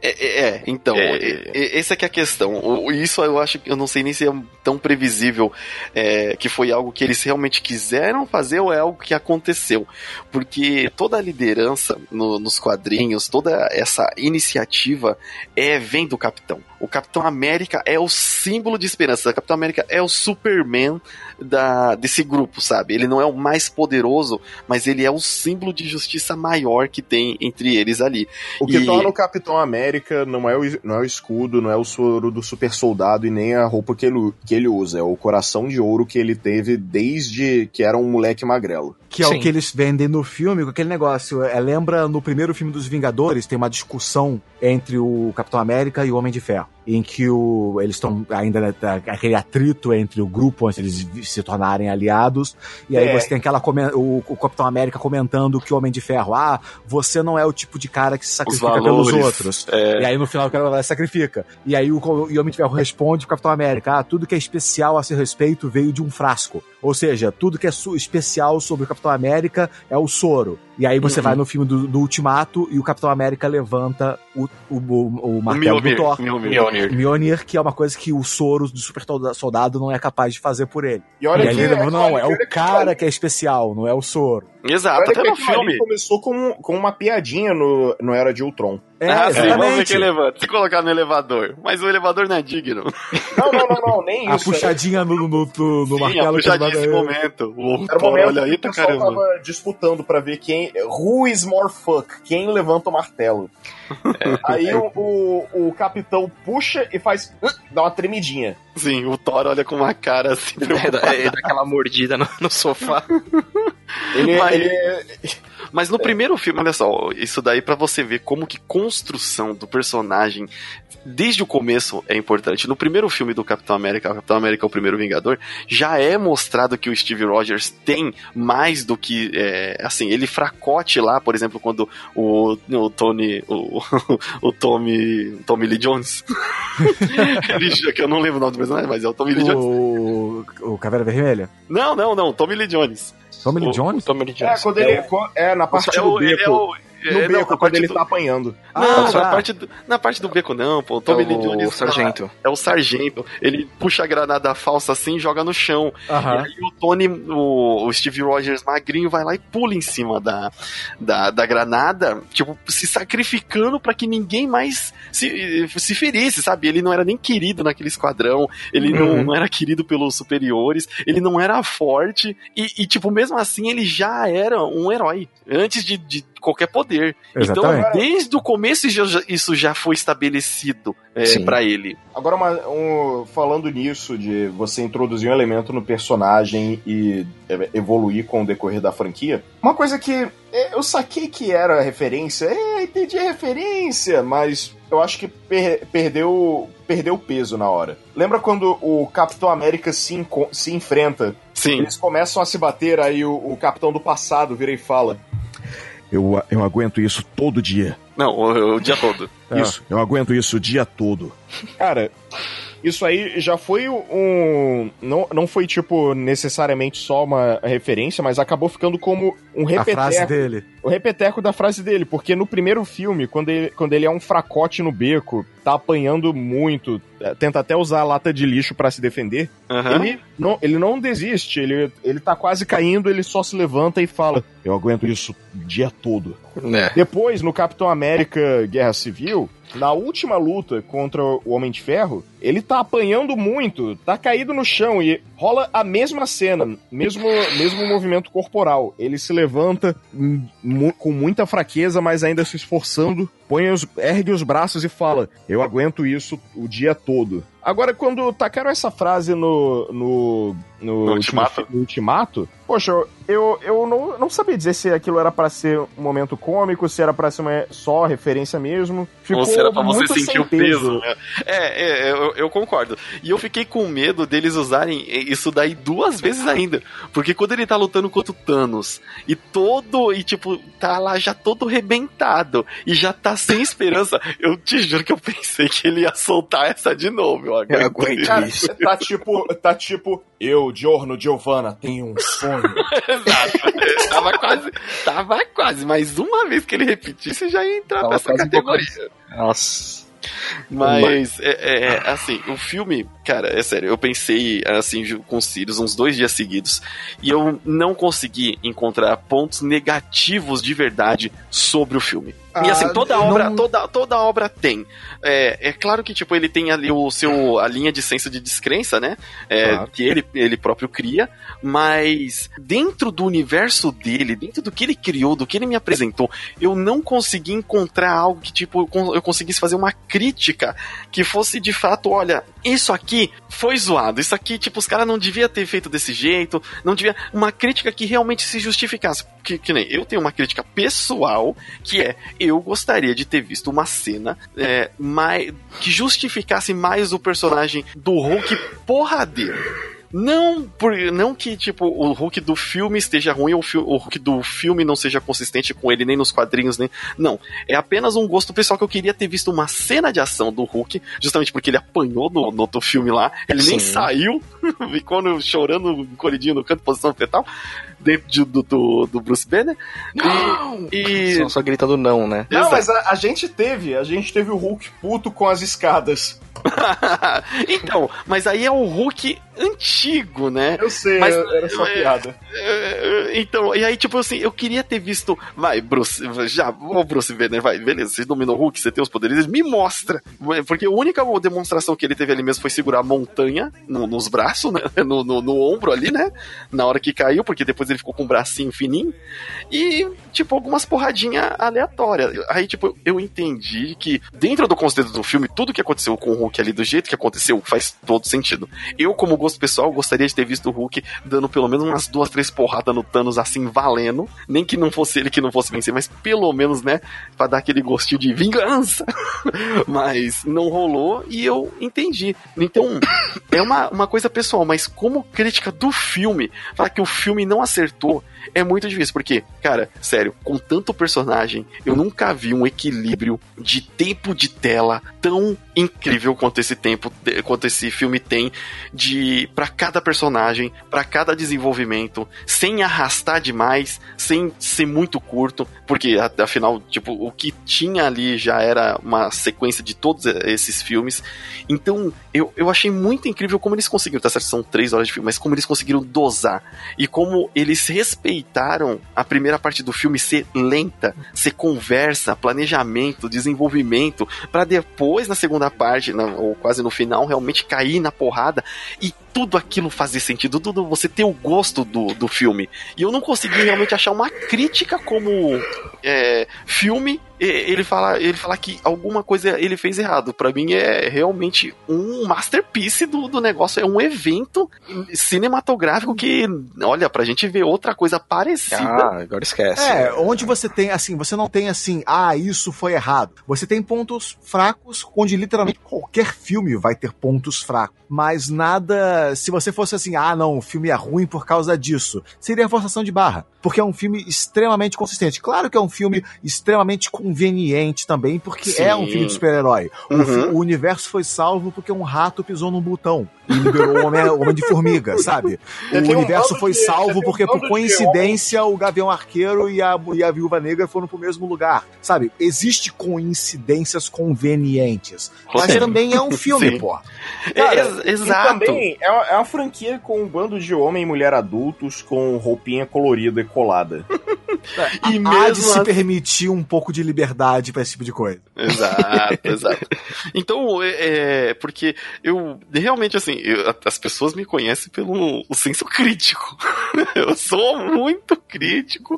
É, é, é, então, é, é, essa é que é a questão. Isso eu acho que eu não sei nem se é tão previsível é, que foi algo que eles realmente quiseram fazer ou é algo que aconteceu. Porque toda a liderança no, nos quadrinhos, toda essa iniciativa é vem do Capitão. O Capitão América é o símbolo de esperança. O Capitão América é o Superman da, desse grupo, sabe? Ele não é o mais poderoso, mas ele é o símbolo de justiça maior que tem entre eles ali. O que e... torna o Capitão América não é, o, não é o escudo, não é o soro do super soldado e nem a roupa que ele, que ele usa. É o coração de ouro que ele teve desde que era um moleque magrelo. Que é Sim. o que eles vendem no filme, com aquele negócio. É, lembra no primeiro filme dos Vingadores, tem uma discussão entre o Capitão América e o Homem de Ferro em que o, eles estão ainda né, tá, aquele atrito entre o grupo antes eles se tornarem aliados e aí é. você tem aquela o, o, Capitão América comentando que o Homem de Ferro ah você não é o tipo de cara que se sacrifica pelos outros é. e aí no final o cara vai sacrifica e aí o, o Homem de Ferro responde o Capitão América ah tudo que é especial a seu respeito veio de um frasco ou seja tudo que é especial sobre o Capitão América é o soro e aí você uhum. vai no filme do, do, Ultimato e o Capitão América levanta o, o, o, o martelo do Thor. Mjolnir. Mjolnir, que é uma coisa que o soro do super soldado não é capaz de fazer por ele. E olha e que, ele, não, é, é o cara que é especial, não é o soro. Exato, até no filme. começou com, com uma piadinha no, no Era de Ultron. É, ah, sim, vamos ver quem levanta. Se colocar no elevador. Mas o elevador não é digno. Não, não, não, não nem a isso. A puxadinha no, no, no, no Sim, martelo. A puxadinha nesse momento. O Era o momento olha aí, tá caramba. tava disputando pra ver quem... Who is more fuck? Quem levanta o martelo. É. [laughs] Aí o, o, o, capitão puxa e faz... Dá uma tremidinha. Sim, o Thor olha com uma cara assim... É, dá, é, dá aquela mordida no, no sofá. Ele, Mas... ele mas no é. primeiro filme, olha só, isso daí para você ver como que construção do personagem desde o começo é importante. No primeiro filme do Capitão América, o Capitão América é o primeiro Vingador, já é mostrado que o Steve Rogers tem mais do que, é, assim, ele fracote lá, por exemplo, quando o, o Tony, o, [laughs] o Tommy, Tommy Lee Jones, [laughs] ele, que eu não lembro o nome do personagem, mas é o Tommy Lee Jones. O, o Caveira Vermelha? Não, não, não, Tommy Lee Jones. Tommy Lee Jones? Tommy Lee Jones. É, quando ele, é, na parte é do beco. O, no é, beco, não, quando ele do... tá apanhando. Não, ah, na, parte do, na parte do beco não, pô. O Tommy é Lee Jones. O sargento. É o sargento. Ele puxa a granada falsa assim e joga no chão. Uh -huh. E aí o Tony, o, o, Steve Rogers magrinho, vai lá e pula em cima da, da, da granada, tipo, se sacrificando para que ninguém mais se, se ferisse, sabe? Ele não era nem querido naquele esquadrão, ele uhum. não, não era querido pelos superiores, ele não era forte, e, e, tipo, mesmo assim ele já era um herói. Antes de, de qualquer poder. Então, Exatamente. Então, desde o começo isso já foi estabelecido é, para ele. Agora, uma, um, falando nisso, de você introduzir um elemento no personagem e é, evoluir com o decorrer da franquia, uma coisa que é, eu saquei que era referência, é, entendi a referência, mas eu acho que per perdeu perdeu peso na hora. Lembra quando o Capitão América se, se enfrenta? Sim. Eles começam a se bater, aí o, o Capitão do passado vira e fala: eu, eu aguento isso todo dia. Não, o, o dia todo. Isso, eu aguento isso o dia todo. Cara, isso aí já foi um. Não, não foi, tipo, necessariamente só uma referência, mas acabou ficando como um repeteco. A frase dele. O repeteco da frase dele, porque no primeiro filme, quando ele, quando ele é um fracote no beco, tá apanhando muito, é, tenta até usar a lata de lixo para se defender, uhum. ele, não, ele não desiste, ele, ele tá quase caindo, ele só se levanta e fala: Eu aguento isso o dia todo. É. Depois, no Capitão América Guerra Civil, na última luta contra o Homem de Ferro, ele tá apanhando muito, tá caído no chão e rola a mesma cena, mesmo, mesmo movimento corporal. Ele se levanta com muita fraqueza, mas ainda se esforçando, põe os, ergue os braços e fala: Eu aguento isso o dia todo. Agora, quando tacaram essa frase no, no, no, no ultimato. no ultimato, poxa, eu, eu não, não sabia dizer se aquilo era para ser um momento cômico, se era pra ser uma, só referência mesmo. Ficou Ou se era pra você sentir o peso. Né? É, é eu, eu, concordo. E eu fiquei com medo deles usarem isso daí duas vezes ainda. Porque quando ele tá lutando contra o Thanos e todo, e tipo, tá lá já todo rebentado e já tá sem esperança, eu te juro que eu pensei que ele ia soltar essa de novo eu aguento, eu aguento Cara, isso. Tá tipo, tá tipo, eu, Giorno Giovanna, tenho um sonho. [laughs] Exato. tava quase, tava quase, mas uma vez que ele repetisse já ia entrar tava nessa categoria. Nossa. Mas, é, é, é, assim, o filme, cara, é sério, eu pensei, assim, com os Sirius uns dois dias seguidos, e eu não consegui encontrar pontos negativos de verdade sobre o filme. Ah, e assim, ah, toda obra, não... toda, toda obra tem. É, é claro que, tipo, ele tem ali o seu, a linha de senso de descrença, né? É, claro. Que ele, ele próprio cria, mas dentro do universo dele, dentro do que ele criou, do que ele me apresentou, eu não consegui encontrar algo que, tipo, eu conseguisse fazer uma crítica que fosse de fato, olha, isso aqui foi zoado, isso aqui, tipo, os caras não devia ter feito desse jeito, não devia. Uma crítica que realmente se justificasse. Que, que nem eu tenho uma crítica pessoal que é eu gostaria de ter visto uma cena é, mais, que justificasse mais o personagem do Hulk porradeiro. Não, por, não que, tipo, o Hulk do filme esteja ruim ou o Hulk do filme não seja consistente com ele, nem nos quadrinhos, nem. Não. É apenas um gosto pessoal que eu queria ter visto uma cena de ação do Hulk, justamente porque ele apanhou no, no outro filme lá. Ele Sim. nem saiu, [laughs] ficou no, chorando, encolhidinho no canto, posição fetal de, do, do, do, Bruce Banner. Não! E, e... Só, só gritando não, né? Não, Exato. mas a, a, gente teve, a gente teve o Hulk puto com as escadas. [laughs] então, mas aí é o Hulk antigo, né? Eu sei, mas, era só é, piada. É, então, e aí, tipo assim, eu queria ter visto. Vai, Bruce, já, o Bruce Banner, vai, beleza, você dominou o Hulk, você tem os poderes, me mostra. Porque a única demonstração que ele teve ali mesmo foi segurar a montanha no, nos braços, né? [laughs] No, no, no ombro ali, né? Na hora que caiu, porque depois ele ficou com o bracinho fininho. E, tipo, algumas porradinhas aleatórias. Aí, tipo, eu entendi que dentro do conceito do filme, tudo que aconteceu com o Hulk ali do jeito que aconteceu faz todo sentido. Eu, como gosto pessoal, gostaria de ter visto o Hulk dando pelo menos umas duas, três porradas no Thanos assim, valendo. Nem que não fosse ele que não fosse vencer, mas pelo menos, né, pra dar aquele gostinho de vingança. [laughs] mas não rolou e eu entendi. Então, é uma, uma coisa pessoal, mas como crítica do filme, falar que o filme não acertou acertou é muito difícil, porque, cara, sério, com tanto personagem, eu nunca vi um equilíbrio de tempo de tela tão incrível quanto esse tempo, quanto esse filme tem de para cada personagem, para cada desenvolvimento, sem arrastar demais, sem ser muito curto, porque afinal, tipo, o que tinha ali já era uma sequência de todos esses filmes. Então, eu, eu achei muito incrível como eles conseguiram, tá certo, são três horas de filme, mas como eles conseguiram dosar e como eles respeitaram a primeira parte do filme ser lenta, ser conversa, planejamento, desenvolvimento, para depois na segunda parte, na, ou quase no final, realmente cair na porrada e tudo aquilo fazer sentido, tudo você ter o gosto do, do filme. E eu não consegui realmente achar uma crítica como é, filme ele fala, ele fala que alguma coisa ele fez errado. Para mim é realmente um masterpiece do, do negócio, é um evento cinematográfico que, olha, pra gente ver outra coisa parecida. Ah, agora esquece. É, onde você tem assim, você não tem assim, ah, isso foi errado. Você tem pontos fracos onde literalmente qualquer filme vai ter pontos fracos, mas nada, se você fosse assim, ah, não, o filme é ruim por causa disso, seria forçação de barra, porque é um filme extremamente consistente. Claro que é um filme extremamente conveniente também, porque Sim. é um filme de super-herói. Uhum. O, o, universo foi salvo porque um rato pisou num botão e liberou o homem, homem de formiga, sabe? [laughs] O universo foi salvo porque, por coincidência, o Gavião Arqueiro e a, e a Viúva Negra foram pro mesmo lugar, sabe? Existe coincidências convenientes. Mas também é um filme, pô. Cara, é, exato. também é uma, é uma franquia com um bando de homem e mulher adultos com roupinha colorida e colada. [laughs] e mesmo há de se assim... permitir um pouco de liberdade para esse tipo de coisa. Exato, [laughs] exato. Então, é, é, porque eu realmente assim, eu, as pessoas me conhecem pelo o senso crítico. [laughs] eu sou muito crítico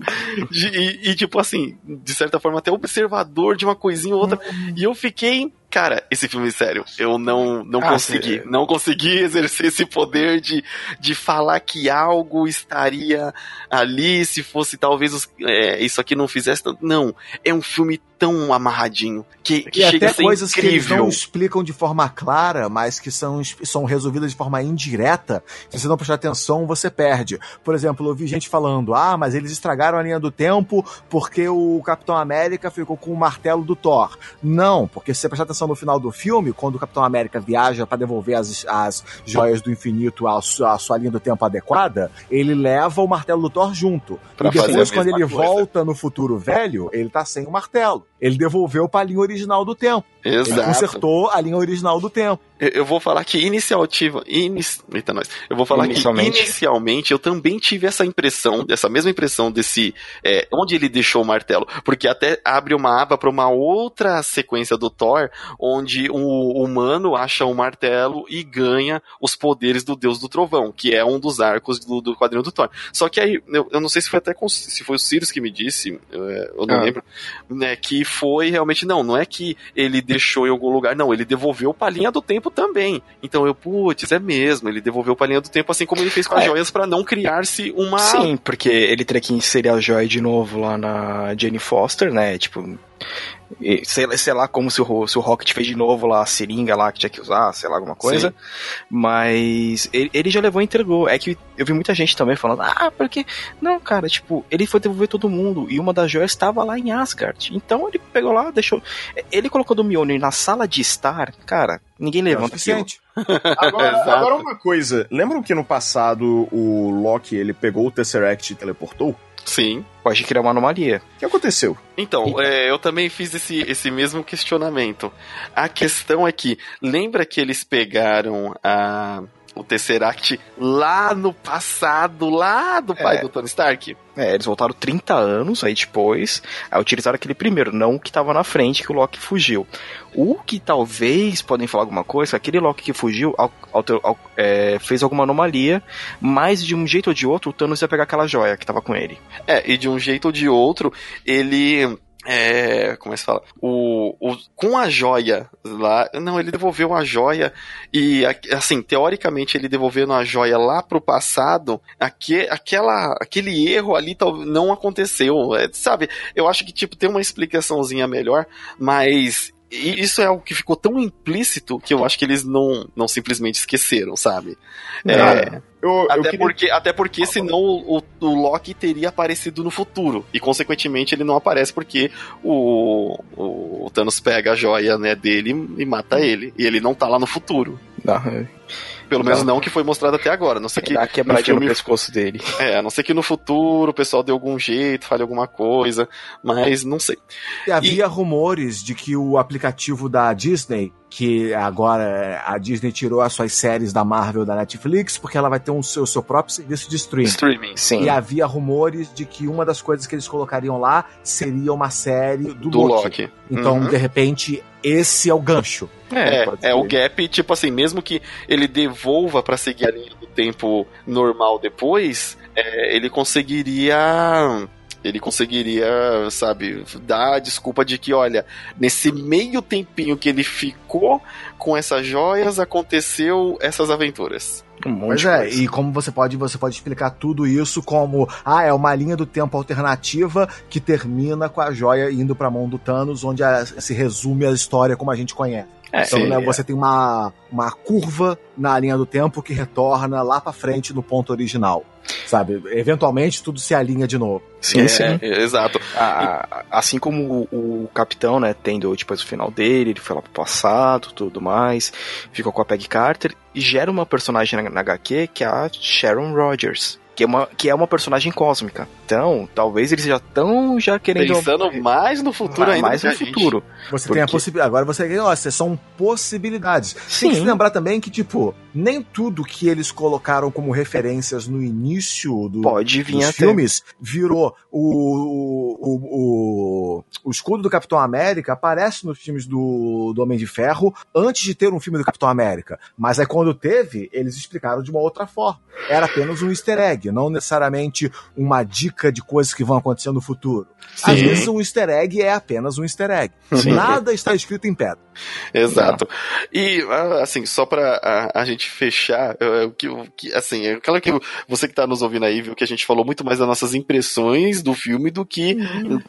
de, e, e, tipo assim, de certa forma até observador de uma coisinha ou outra. Hum. E eu fiquei Cara, esse filme, sério, eu não, não ah, consegui. Não consegui [laughs] exercer esse poder de, de falar que algo estaria ali se fosse talvez os, é, isso aqui não fizesse. Não, é um filme tão amarradinho que, que e chega até coisas incrível. que eles não explicam de forma clara, mas que são, são resolvidas de forma indireta. Se você não prestar atenção, você perde. Por exemplo, eu vi gente falando: ah, mas eles estragaram a linha do tempo porque o Capitão América ficou com o martelo do Thor. Não, porque se você prestar atenção no final do filme, quando o Capitão América viaja para devolver as, as joias do infinito à sua, à sua linha do tempo adequada, ele leva o martelo do Thor junto. Pra e depois, quando ele coisa. volta no futuro velho, ele tá sem o martelo. Ele devolveu para a linha original do tempo. Exato. Ele consertou a linha original do tempo. Eu, eu vou falar que iniciativa. Inici, eita, nós. Eu vou falar inicialmente. que inicialmente eu também tive essa impressão, essa mesma impressão desse. É, onde ele deixou o martelo. Porque até abre uma aba para uma outra sequência do Thor, onde o humano acha o martelo e ganha os poderes do Deus do Trovão, que é um dos arcos do, do quadrinho do Thor. Só que aí, eu, eu não sei se foi até com, se foi o Sirius que me disse, eu, eu não ah. lembro, né, que foi realmente, não, não é que ele deixou em algum lugar, não, ele devolveu pra linha do tempo também. Então eu, putz, é mesmo, ele devolveu pra linha do tempo assim como ele fez com as é. joias para não criar-se uma. Sim, porque ele teria que inserir a joia de novo lá na Jane Foster, né? Tipo, e, sei, sei lá como se o, se o Rocket fez de novo lá a seringa lá que tinha que usar, sei lá, alguma coisa. Sim. Mas ele, ele, já levou e entregou. É que eu vi muita gente também falando, ah, porque. Não, cara, tipo, ele foi devolver todo mundo e uma das joias estava lá em Asgard. Então ele pegou lá, deixou. Ele colocou do Mjolnir na sala de estar, cara, ninguém levanta. É agora, [laughs] agora uma coisa, lembram que no passado o Loki ele pegou o Tesseract e teleportou? Sim. Pode criar uma anomalia. O que aconteceu? Então, é, eu também fiz esse, esse mesmo questionamento. A questão é que, lembra que eles pegaram a o Tesseract lá no passado, lá do pai é. do Tony Stark. É, eles voltaram 30 anos aí depois, a utilizar aquele primeiro, não o que estava na frente, que o Loki fugiu. O que talvez podem falar alguma coisa, aquele Loki que fugiu ao, ao, ao, é, fez alguma anomalia, mas de um jeito ou de outro o Thanos ia pegar aquela joia que estava com ele. É, e de um jeito ou de outro, ele é, como é que se fala? O, o, com a joia lá, não, ele devolveu a joia e, assim, teoricamente ele devolvendo a joia lá pro passado, aqui, aquela, aquele erro ali não aconteceu, é, sabe? Eu acho que, tipo, tem uma explicaçãozinha melhor, mas isso é algo que ficou tão implícito que eu acho que eles não, não simplesmente esqueceram, sabe? É, eu, até, eu queria... porque, até porque senão o, o, o, Loki teria aparecido no futuro. E consequentemente ele não aparece porque o, o, o Thanos pega a joia né, dele e mata ele. E ele não tá lá no futuro. Não, pelo menos não que foi mostrado até agora. Não sei que. Dá quebradinha filme... no pescoço dele. É, a não sei que no futuro o pessoal dê algum jeito, fale alguma coisa, mas não sei. E havia e... rumores de que o aplicativo da Disney que agora a Disney tirou as suas séries da Marvel da Netflix porque ela vai ter um seu, seu próprio serviço de streaming. Streaming, sim. E havia rumores de que uma das coisas que eles colocariam lá seria uma série do, do Loki. Loki. Então, uhum. de repente, esse é o gancho. É, é, é o gap, tipo assim, mesmo que ele devolva para seguir a linha do tempo normal depois, é, ele conseguiria ele conseguiria, sabe, dar a desculpa de que, olha, nesse meio tempinho que ele ficou com essas joias, aconteceu essas aventuras. Um Mas é, e como você pode, você pode explicar tudo isso como, ah, é uma linha do tempo alternativa que termina com a joia indo para a mão do Thanos, onde a, se resume a história como a gente conhece. É, então, sim, né, é. você tem uma, uma curva na linha do tempo que retorna lá para frente no ponto original. Sabe? Eventualmente tudo se alinha de novo. Sim, é, sim. É, exato. A, assim como o, o, capitão, né, tendo depois o final dele, ele foi lá pro passado, tudo mais, ficou com a Peggy Carter e gera uma personagem na, na HQ que é a Sharon Rogers que é uma, que é uma personagem cósmica. Então, talvez eles já estão já querendo. Pensando mais no futuro ainda. Mais no futuro. Você Porque... tem a possibilidade. Agora você nossa, são possibilidades. Sim. Tem que lembrar também que, tipo, nem tudo que eles colocaram como referências no início do, Pode vir dos filmes virou o, o, o, o, escudo do Capitão América aparece nos filmes do, do Homem de Ferro antes de ter um filme do Capitão América. Mas aí quando teve, eles explicaram de uma outra forma. Era apenas um easter egg, não necessariamente uma dica de coisas que vão acontecer no futuro. Sim. Às vezes um easter egg é apenas um easter egg. Sim. Nada está escrito em pedra. Exato. E, assim, só pra a, a gente fechar, o que, que, assim, é claro que você que tá nos ouvindo aí viu que a gente falou muito mais das nossas impressões do filme do que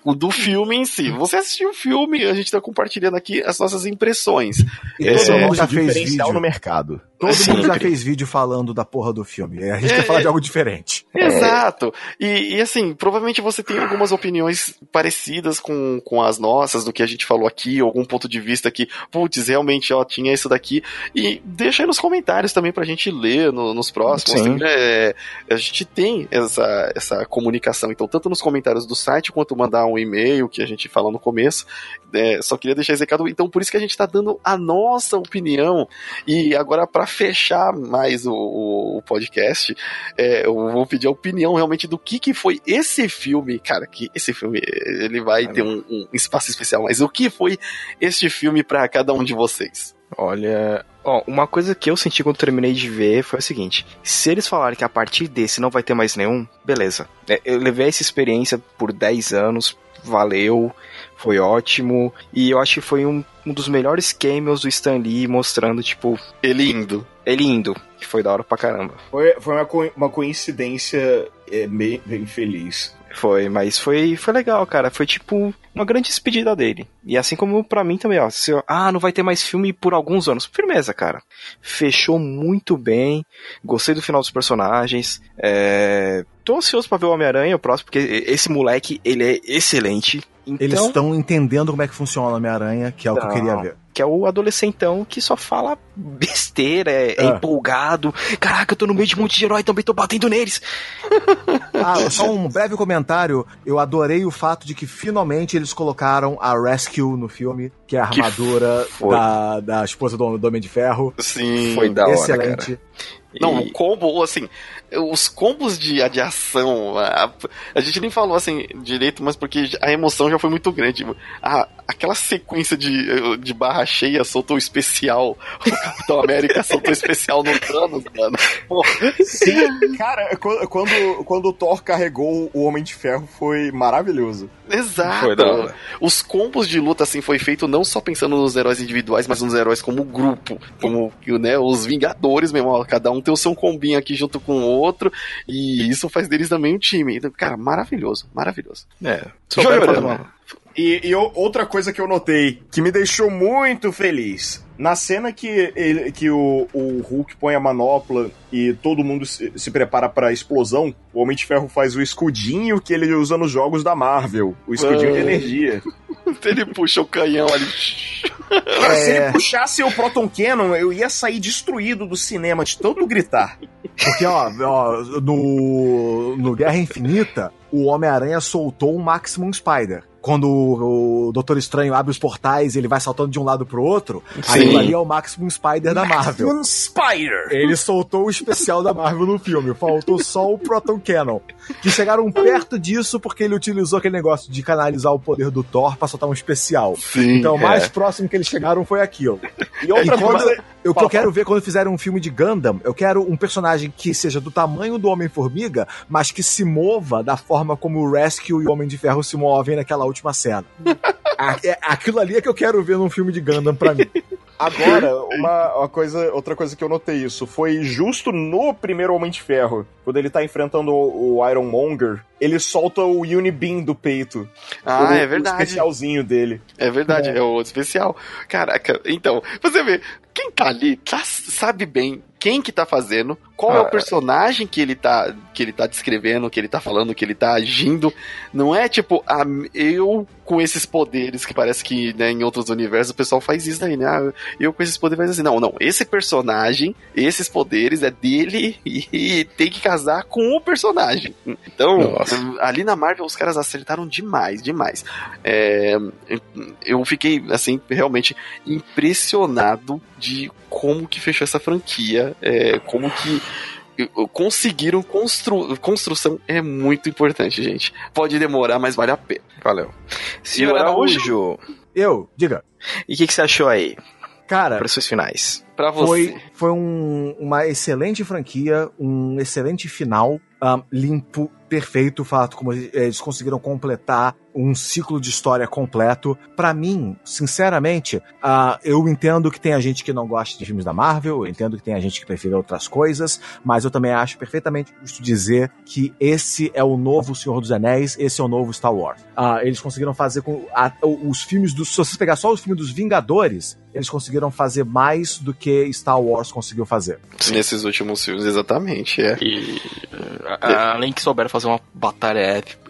uhum. do filme em si. Você assistiu o filme, a gente tá compartilhando aqui as nossas impressões. Esse é, é o já fez vídeo no mercado. Todo Sempre. mundo já fez vídeo falando da porra do filme. A gente é, quer falar de algo diferente. Exato. E, e, assim, provavelmente você tem algumas opiniões parecidas com, com as nossas, do que a gente falou aqui, algum ponto de vista que, putz, realmente, ó, tinha isso daqui. E deixa aí nos comentários também pra gente ler no, nos próximos. Sim. É, a gente tem essa, essa comunicação, então, tanto nos comentários do site, quanto mandar um e-mail, que a gente fala no começo. É, só queria deixar esse recado. Então, por isso que a gente tá dando a nossa opinião. E agora, pra fechar mais o, o podcast, é, eu vou pedir a opinião realmente do que, que foi esse filme. Cara, que esse filme ele vai ter um, um espaço especial, mas o que foi este filme para cada um de vocês? Olha, ó, uma coisa que eu senti quando terminei de ver foi o seguinte: se eles falarem que a partir desse não vai ter mais nenhum, beleza. É, eu levei essa experiência por 10 anos, valeu, foi ótimo, e eu acho que foi um, um dos melhores cameos do Stan Lee mostrando, tipo. Ele indo. Ele indo, que foi da hora pra caramba. Foi, foi uma, co uma coincidência é, bem, bem feliz. Foi, mas foi, foi legal, cara. Foi tipo uma grande despedida dele. E assim como para mim também, ó. Se eu, ah, não vai ter mais filme por alguns anos. Firmeza, cara. Fechou muito bem. Gostei do final dos personagens. É... Tô ansioso pra ver o Homem-Aranha, o próximo, porque esse moleque, ele é excelente. Então... Eles estão entendendo como é que funciona o Homem-Aranha, que é o que eu queria ver que é o adolescentão que só fala besteira, é, é. é, empolgado. Caraca, eu tô no meio de um monte de herói, também tô batendo neles. [laughs] ah, só um breve comentário. Eu adorei o fato de que finalmente eles colocaram a Rescue no filme, que é a armadura da, da esposa do, do Homem de Ferro. Sim, foi da hora. Excelente. Cara. Não, o combo, assim, os combos de adiação, a, a, gente nem falou assim direito, mas porque a emoção já foi muito grande. A, aquela sequência de, de barra cheia soltou o especial, o Capitão América [laughs] soltou o especial no Thanos, mano. Porra. Sim, cara, quando, quando o Thor carregou o Homem de Ferro foi maravilhoso. Exato. Os combos de luta, assim, foi feito não só pensando nos heróis individuais, mas nos heróis como grupo, como né, os Vingadores mesmo, cada um tem o seu combinho aqui junto com o outro, e isso faz deles também um time. Então, cara, maravilhoso, maravilhoso. É. Chorando. E, e outra coisa que eu notei, que me deixou muito feliz. Na cena que, ele, que o, o Hulk põe a manopla e todo mundo se, se prepara para a explosão, o Homem de Ferro faz o escudinho que ele usa nos jogos da Marvel. O escudinho de ah. energia. [laughs] ele puxa o canhão ali. É... Se ele puxasse o Proton Cannon, eu ia sair destruído do cinema de tanto gritar. Porque, ó, ó no, no Guerra Infinita, o Homem-Aranha soltou um Maximum Spider quando o, Doutor Estranho abre os portais ele vai saltando de um lado pro outro, Sim. aquilo ali é o Maximum Spider da Marvel. Maximum Spider! Ele soltou o especial da Marvel no filme, faltou só o Proton Cannon. Que chegaram perto disso porque ele utilizou aquele negócio de canalizar o poder do Thor pra soltar um especial. Sim, então, o mais é. próximo que eles chegaram foi aquilo. E outra e coisa. Eu, eu quero ver quando fizerem um filme de Gundam, eu quero um personagem que seja do tamanho do Homem-Formiga, mas que se mova da forma como o Rescue e o Homem de Ferro se movem naquela última cena. [laughs] É, aquilo ali é que eu quero ver num filme de Gundam pra mim. [laughs] Agora, [laughs] uma, uma, coisa, outra coisa que eu notei isso foi justo no primeiro Homem de Ferro, quando ele tá enfrentando o, o Iron Monger, ele solta o Unibeam do peito. Ah, o, é verdade. O especialzinho dele. É verdade, é, é o especial. Caraca, então, você vê, quem tá ali tá, sabe bem quem que tá fazendo, qual ah, é o personagem que ele tá que ele tá descrevendo, que ele tá falando, que ele tá agindo. Não é tipo, ah, eu com esses poderes que parece que né, em outros universos o pessoal faz isso daí, né? Ah, eu com esses poderes faz assim. Não, não. Esse personagem, esses poderes é dele [laughs] e tem que casar com o personagem. Então, Nossa. ali na Marvel os caras acertaram demais, demais. É, eu fiquei, assim, realmente impressionado de como que fechou essa franquia, é, como que conseguiram constru construção é muito importante, gente. Pode demorar, mas vale a pena. Valeu. Senhor Araújo. Eu, diga. E o que, que, você achou aí? Cara, para seus finais. Para você. Foi, foi um, uma excelente franquia, um excelente final, um, limpo, perfeito o fato como eles conseguiram completar um ciclo de história completo. Para mim, sinceramente, uh, eu entendo que tem a gente que não gosta de filmes da Marvel, eu entendo que tem a gente que prefere outras coisas, mas eu também acho perfeitamente justo dizer que esse é o novo Senhor dos Anéis, esse é o novo Star Wars. Uh, eles conseguiram fazer com a, os filmes dos. Se você pegar só os filmes dos Vingadores, eles conseguiram fazer mais do que Star Wars conseguiu fazer. Nesses últimos filmes, exatamente, é. E, além que souberam fazer uma batalha épica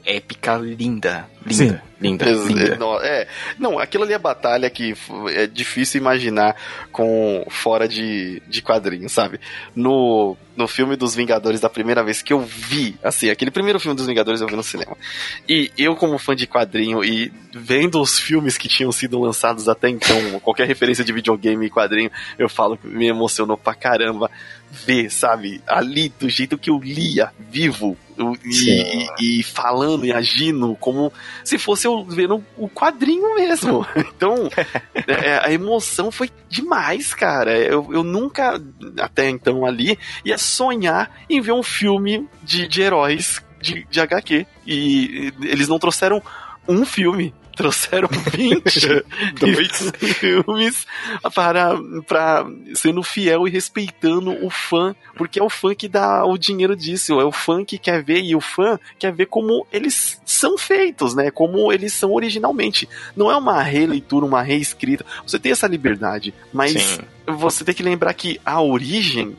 linda. Linda. Sim. Linda, linda. Não, é, não, aquilo ali é batalha que é difícil imaginar com fora de, de quadrinhos, sabe? No, no filme dos Vingadores, da primeira vez que eu vi, assim, aquele primeiro filme dos Vingadores eu vi no cinema. E eu, como fã de quadrinho e vendo os filmes que tinham sido lançados até então, qualquer referência de videogame e quadrinho, eu falo que me emocionou pra caramba ver, sabe? Ali, do jeito que eu lia, vivo, e, e, falando e agindo como se fosse eu vendo o quadrinho mesmo. [laughs] Então, é, a emoção foi demais, cara. Eu, eu nunca, até então ali, ia sonhar em ver um filme de, de heróis de, de HQ. E eles não trouxeram um filme trouxeram 22 [laughs] filmes para, para sendo fiel e respeitando o fã, porque é o fã que dá o dinheiro disso, é o fã que quer ver e o fã quer ver como eles são feitos, né? Como eles são originalmente. Não é uma releitura, uma reescrita. Você tem essa liberdade, mas Sim você tem que lembrar que a origem,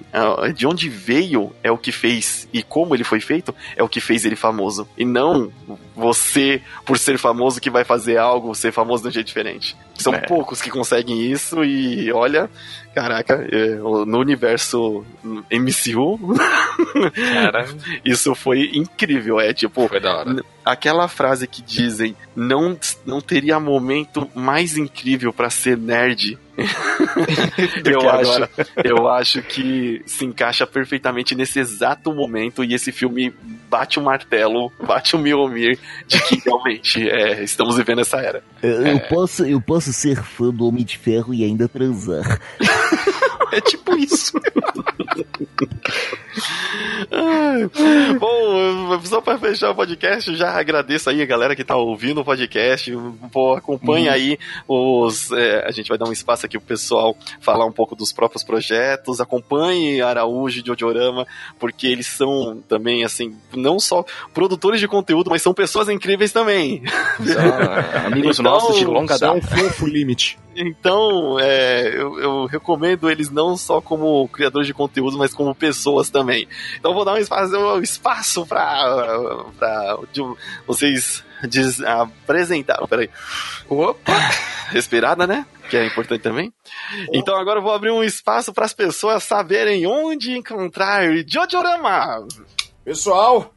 de onde veio, é o que fez, e como ele foi feito, é o que fez ele famoso. E não você, por ser famoso, que vai fazer algo ser famoso de um jeito diferente. São é. poucos que conseguem isso, e olha, caraca, é, no universo MCU, Cara. [laughs] isso foi incrível. É tipo, foi da hora. aquela frase que dizem: não, não teria momento mais incrível para ser nerd [laughs] eu, acho, eu acho que se encaixa perfeitamente nesse exato momento e esse filme bate o um martelo, bate o um Mjolnir de que realmente é, estamos vivendo essa era. Eu, é... posso, eu posso ser fã do Homem de Ferro e ainda transar. [laughs] é tipo isso. [laughs] Bom, só para fechar o podcast, já agradeço aí a galera que tá ouvindo o podcast. Pô, acompanha uhum. aí os. É, a gente vai dar um espaço aqui pro pessoal falar um pouco dos próprios projetos. Acompanhe Araújo e Odiorama, porque eles são também, assim, não só produtores de conteúdo, mas são pessoas incríveis também. São amigos então, nossos de longa data. Fofo limite. Então, é, eu, eu, recomendo eles não só como criadores de conteúdo, mas como pessoas também. Então, vou dar um espaço, um espaço para vocês diz, apresentar. Peraí. Opa! Respirada, né? Que é importante também. Então, agora eu vou abrir um espaço para as pessoas saberem onde encontrar Jojorama. Pessoal,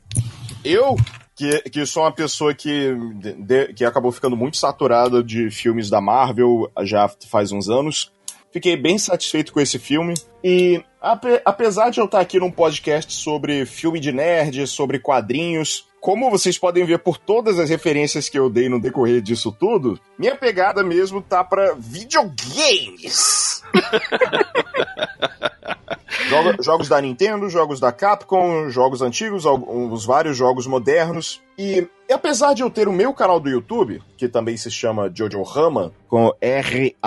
eu que, que sou uma pessoa que, de, que acabou ficando muito saturada de filmes da Marvel já faz uns anos. Fiquei bem satisfeito com esse filme. E ape, apesar de eu estar aqui num podcast sobre filme de nerd, sobre quadrinhos, como vocês podem ver por todas as referências que eu dei no decorrer disso tudo, minha pegada mesmo tá para videogames. [laughs] jogos da Nintendo, jogos da Capcom, jogos antigos, os vários jogos modernos. E, e, apesar de eu ter o meu canal do YouTube, que também se chama Jojo Rama, com R-A-M-A,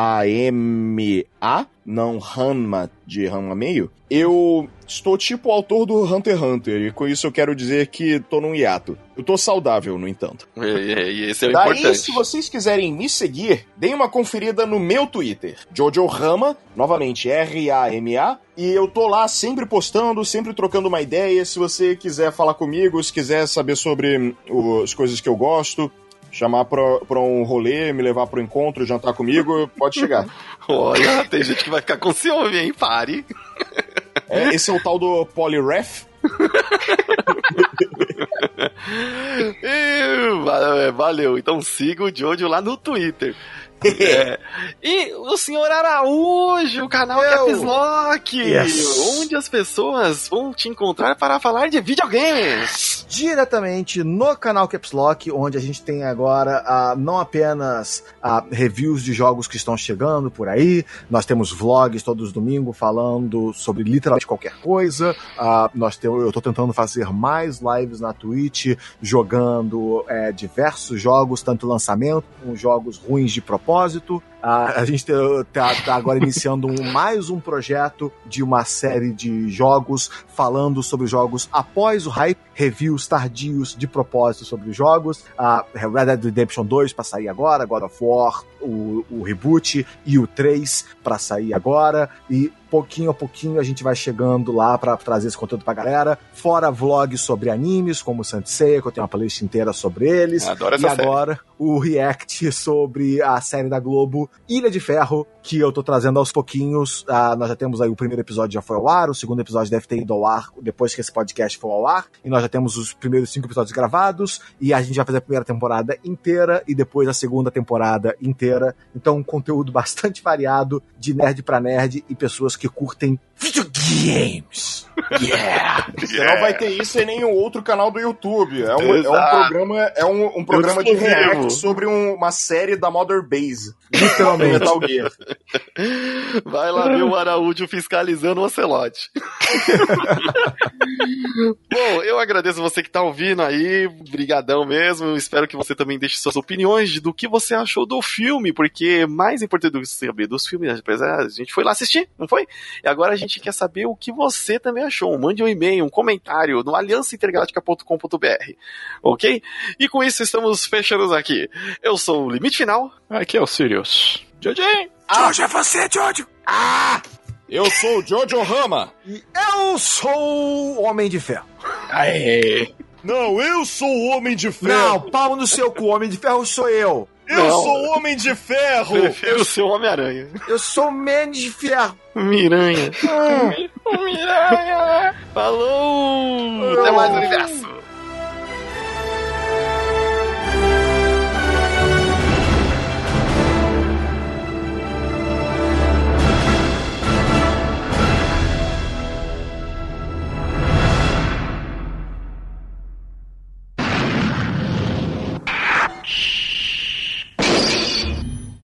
não Hanma de Hanma meio, eu estou tipo o autor do Hunter x Hunter, e com isso eu quero dizer que tô num hiato. Eu tô saudável, no entanto. E, e esse é o Daí, importante. se vocês quiserem me seguir, deem uma conferida no meu Twitter, Jojo Rama, novamente R-A-M-A, e eu tô lá sempre postando, sempre trocando uma ideia. Se você quiser falar comigo, se quiser saber sobre as coisas que eu gosto, chamar pra, pra um rolê, me levar pro encontro, jantar comigo, pode chegar. [laughs] Olha, tem gente que vai ficar com ciúme, hein? Pare. É, esse é o tal do Polyref. [laughs] e, valeu, então siga o Jojo lá no Twitter. É. E o senhor Araújo, o canal Eu. Caps Lock, Yes. onde as pessoas vão te encontrar para falar de videogames. Diretamente no canal Caps Lock, onde a gente tem agora ah, não apenas ah, reviews de jogos que estão chegando por aí, nós temos vlogs todos os domingos falando sobre literalmente qualquer coisa. Ah, nós temos, eu estou tentando fazer mais lives na Twitch jogando eh, diversos jogos, tanto lançamento como jogos ruins de propósito. Ah, [laughs] a gente tá, tá agora iniciando um- mais um projeto de uma série de jogos falando sobre jogos após o hype, reviews tardios de propósito sobre os jogos. A Red Dead Redemption 2 para sair agora, God of War, o, o reboot e o 3 para sair agora. E pouquinho a pouquinho a gente vai chegando lá para trazer esse conteúdo pra galera. Fora vlogs sobre animes, como o Seiya, que eu tenho uma playlist inteira sobre eles. Adoro essa e série. agora o react sobre a série da Globo Ilha de Ferro, que eu tô trazendo aos pouquinhos. Ah, nós já temos aí o primeiro episódio já foi ao ar, o segundo episódio deve ter ido ao ar depois que esse podcast for ao ar. E nós já temos os primeiros cinco episódios gravados. E a gente vai fazer a primeira temporada inteira e depois a segunda temporada inteira. Então, um conteúdo [laughs] bastante variado, de nerd pra nerd e pessoas que curtem videogames. Yeah! [laughs] Você não vai ter isso em nenhum outro canal do YouTube. É um, é um programa, é um, um programa de react sobre um- uma série da Mother Base. Literalmente. [laughs] Metal Gear. Vai lá ver o Araújo fiscalizando o Ocelote. [laughs] Bom, eu agradeço você que tá ouvindo aí, brigadão mesmo. Eu espero que você também deixe suas opiniões do que você achou do filme, porque mais importante do que saber dos filmes, a gente foi lá assistir, não foi? E agora a gente quer saber o que você também achou. Mande um e-mail, um comentário no aliançaintergaláctica.com.br, ok? E com isso estamos fechando aqui. Eu sou o Limite Final. Aqui é o Sirius. Jojo! Jojo, é você, Jojo! Eu sou o Jojo Rama. E eu sou o Homem de Ferro. Aê! Não, eu sou o Homem de Não, palmo no seu cu, o Homem de Ferro sou eu. Eu Não. sou o Homem de Ferro. Prefiro ser o Homem-Aranha. Eu sou o Man de Ferro. Miranha. [laughs] Miranha. Falou! Até mais, universo!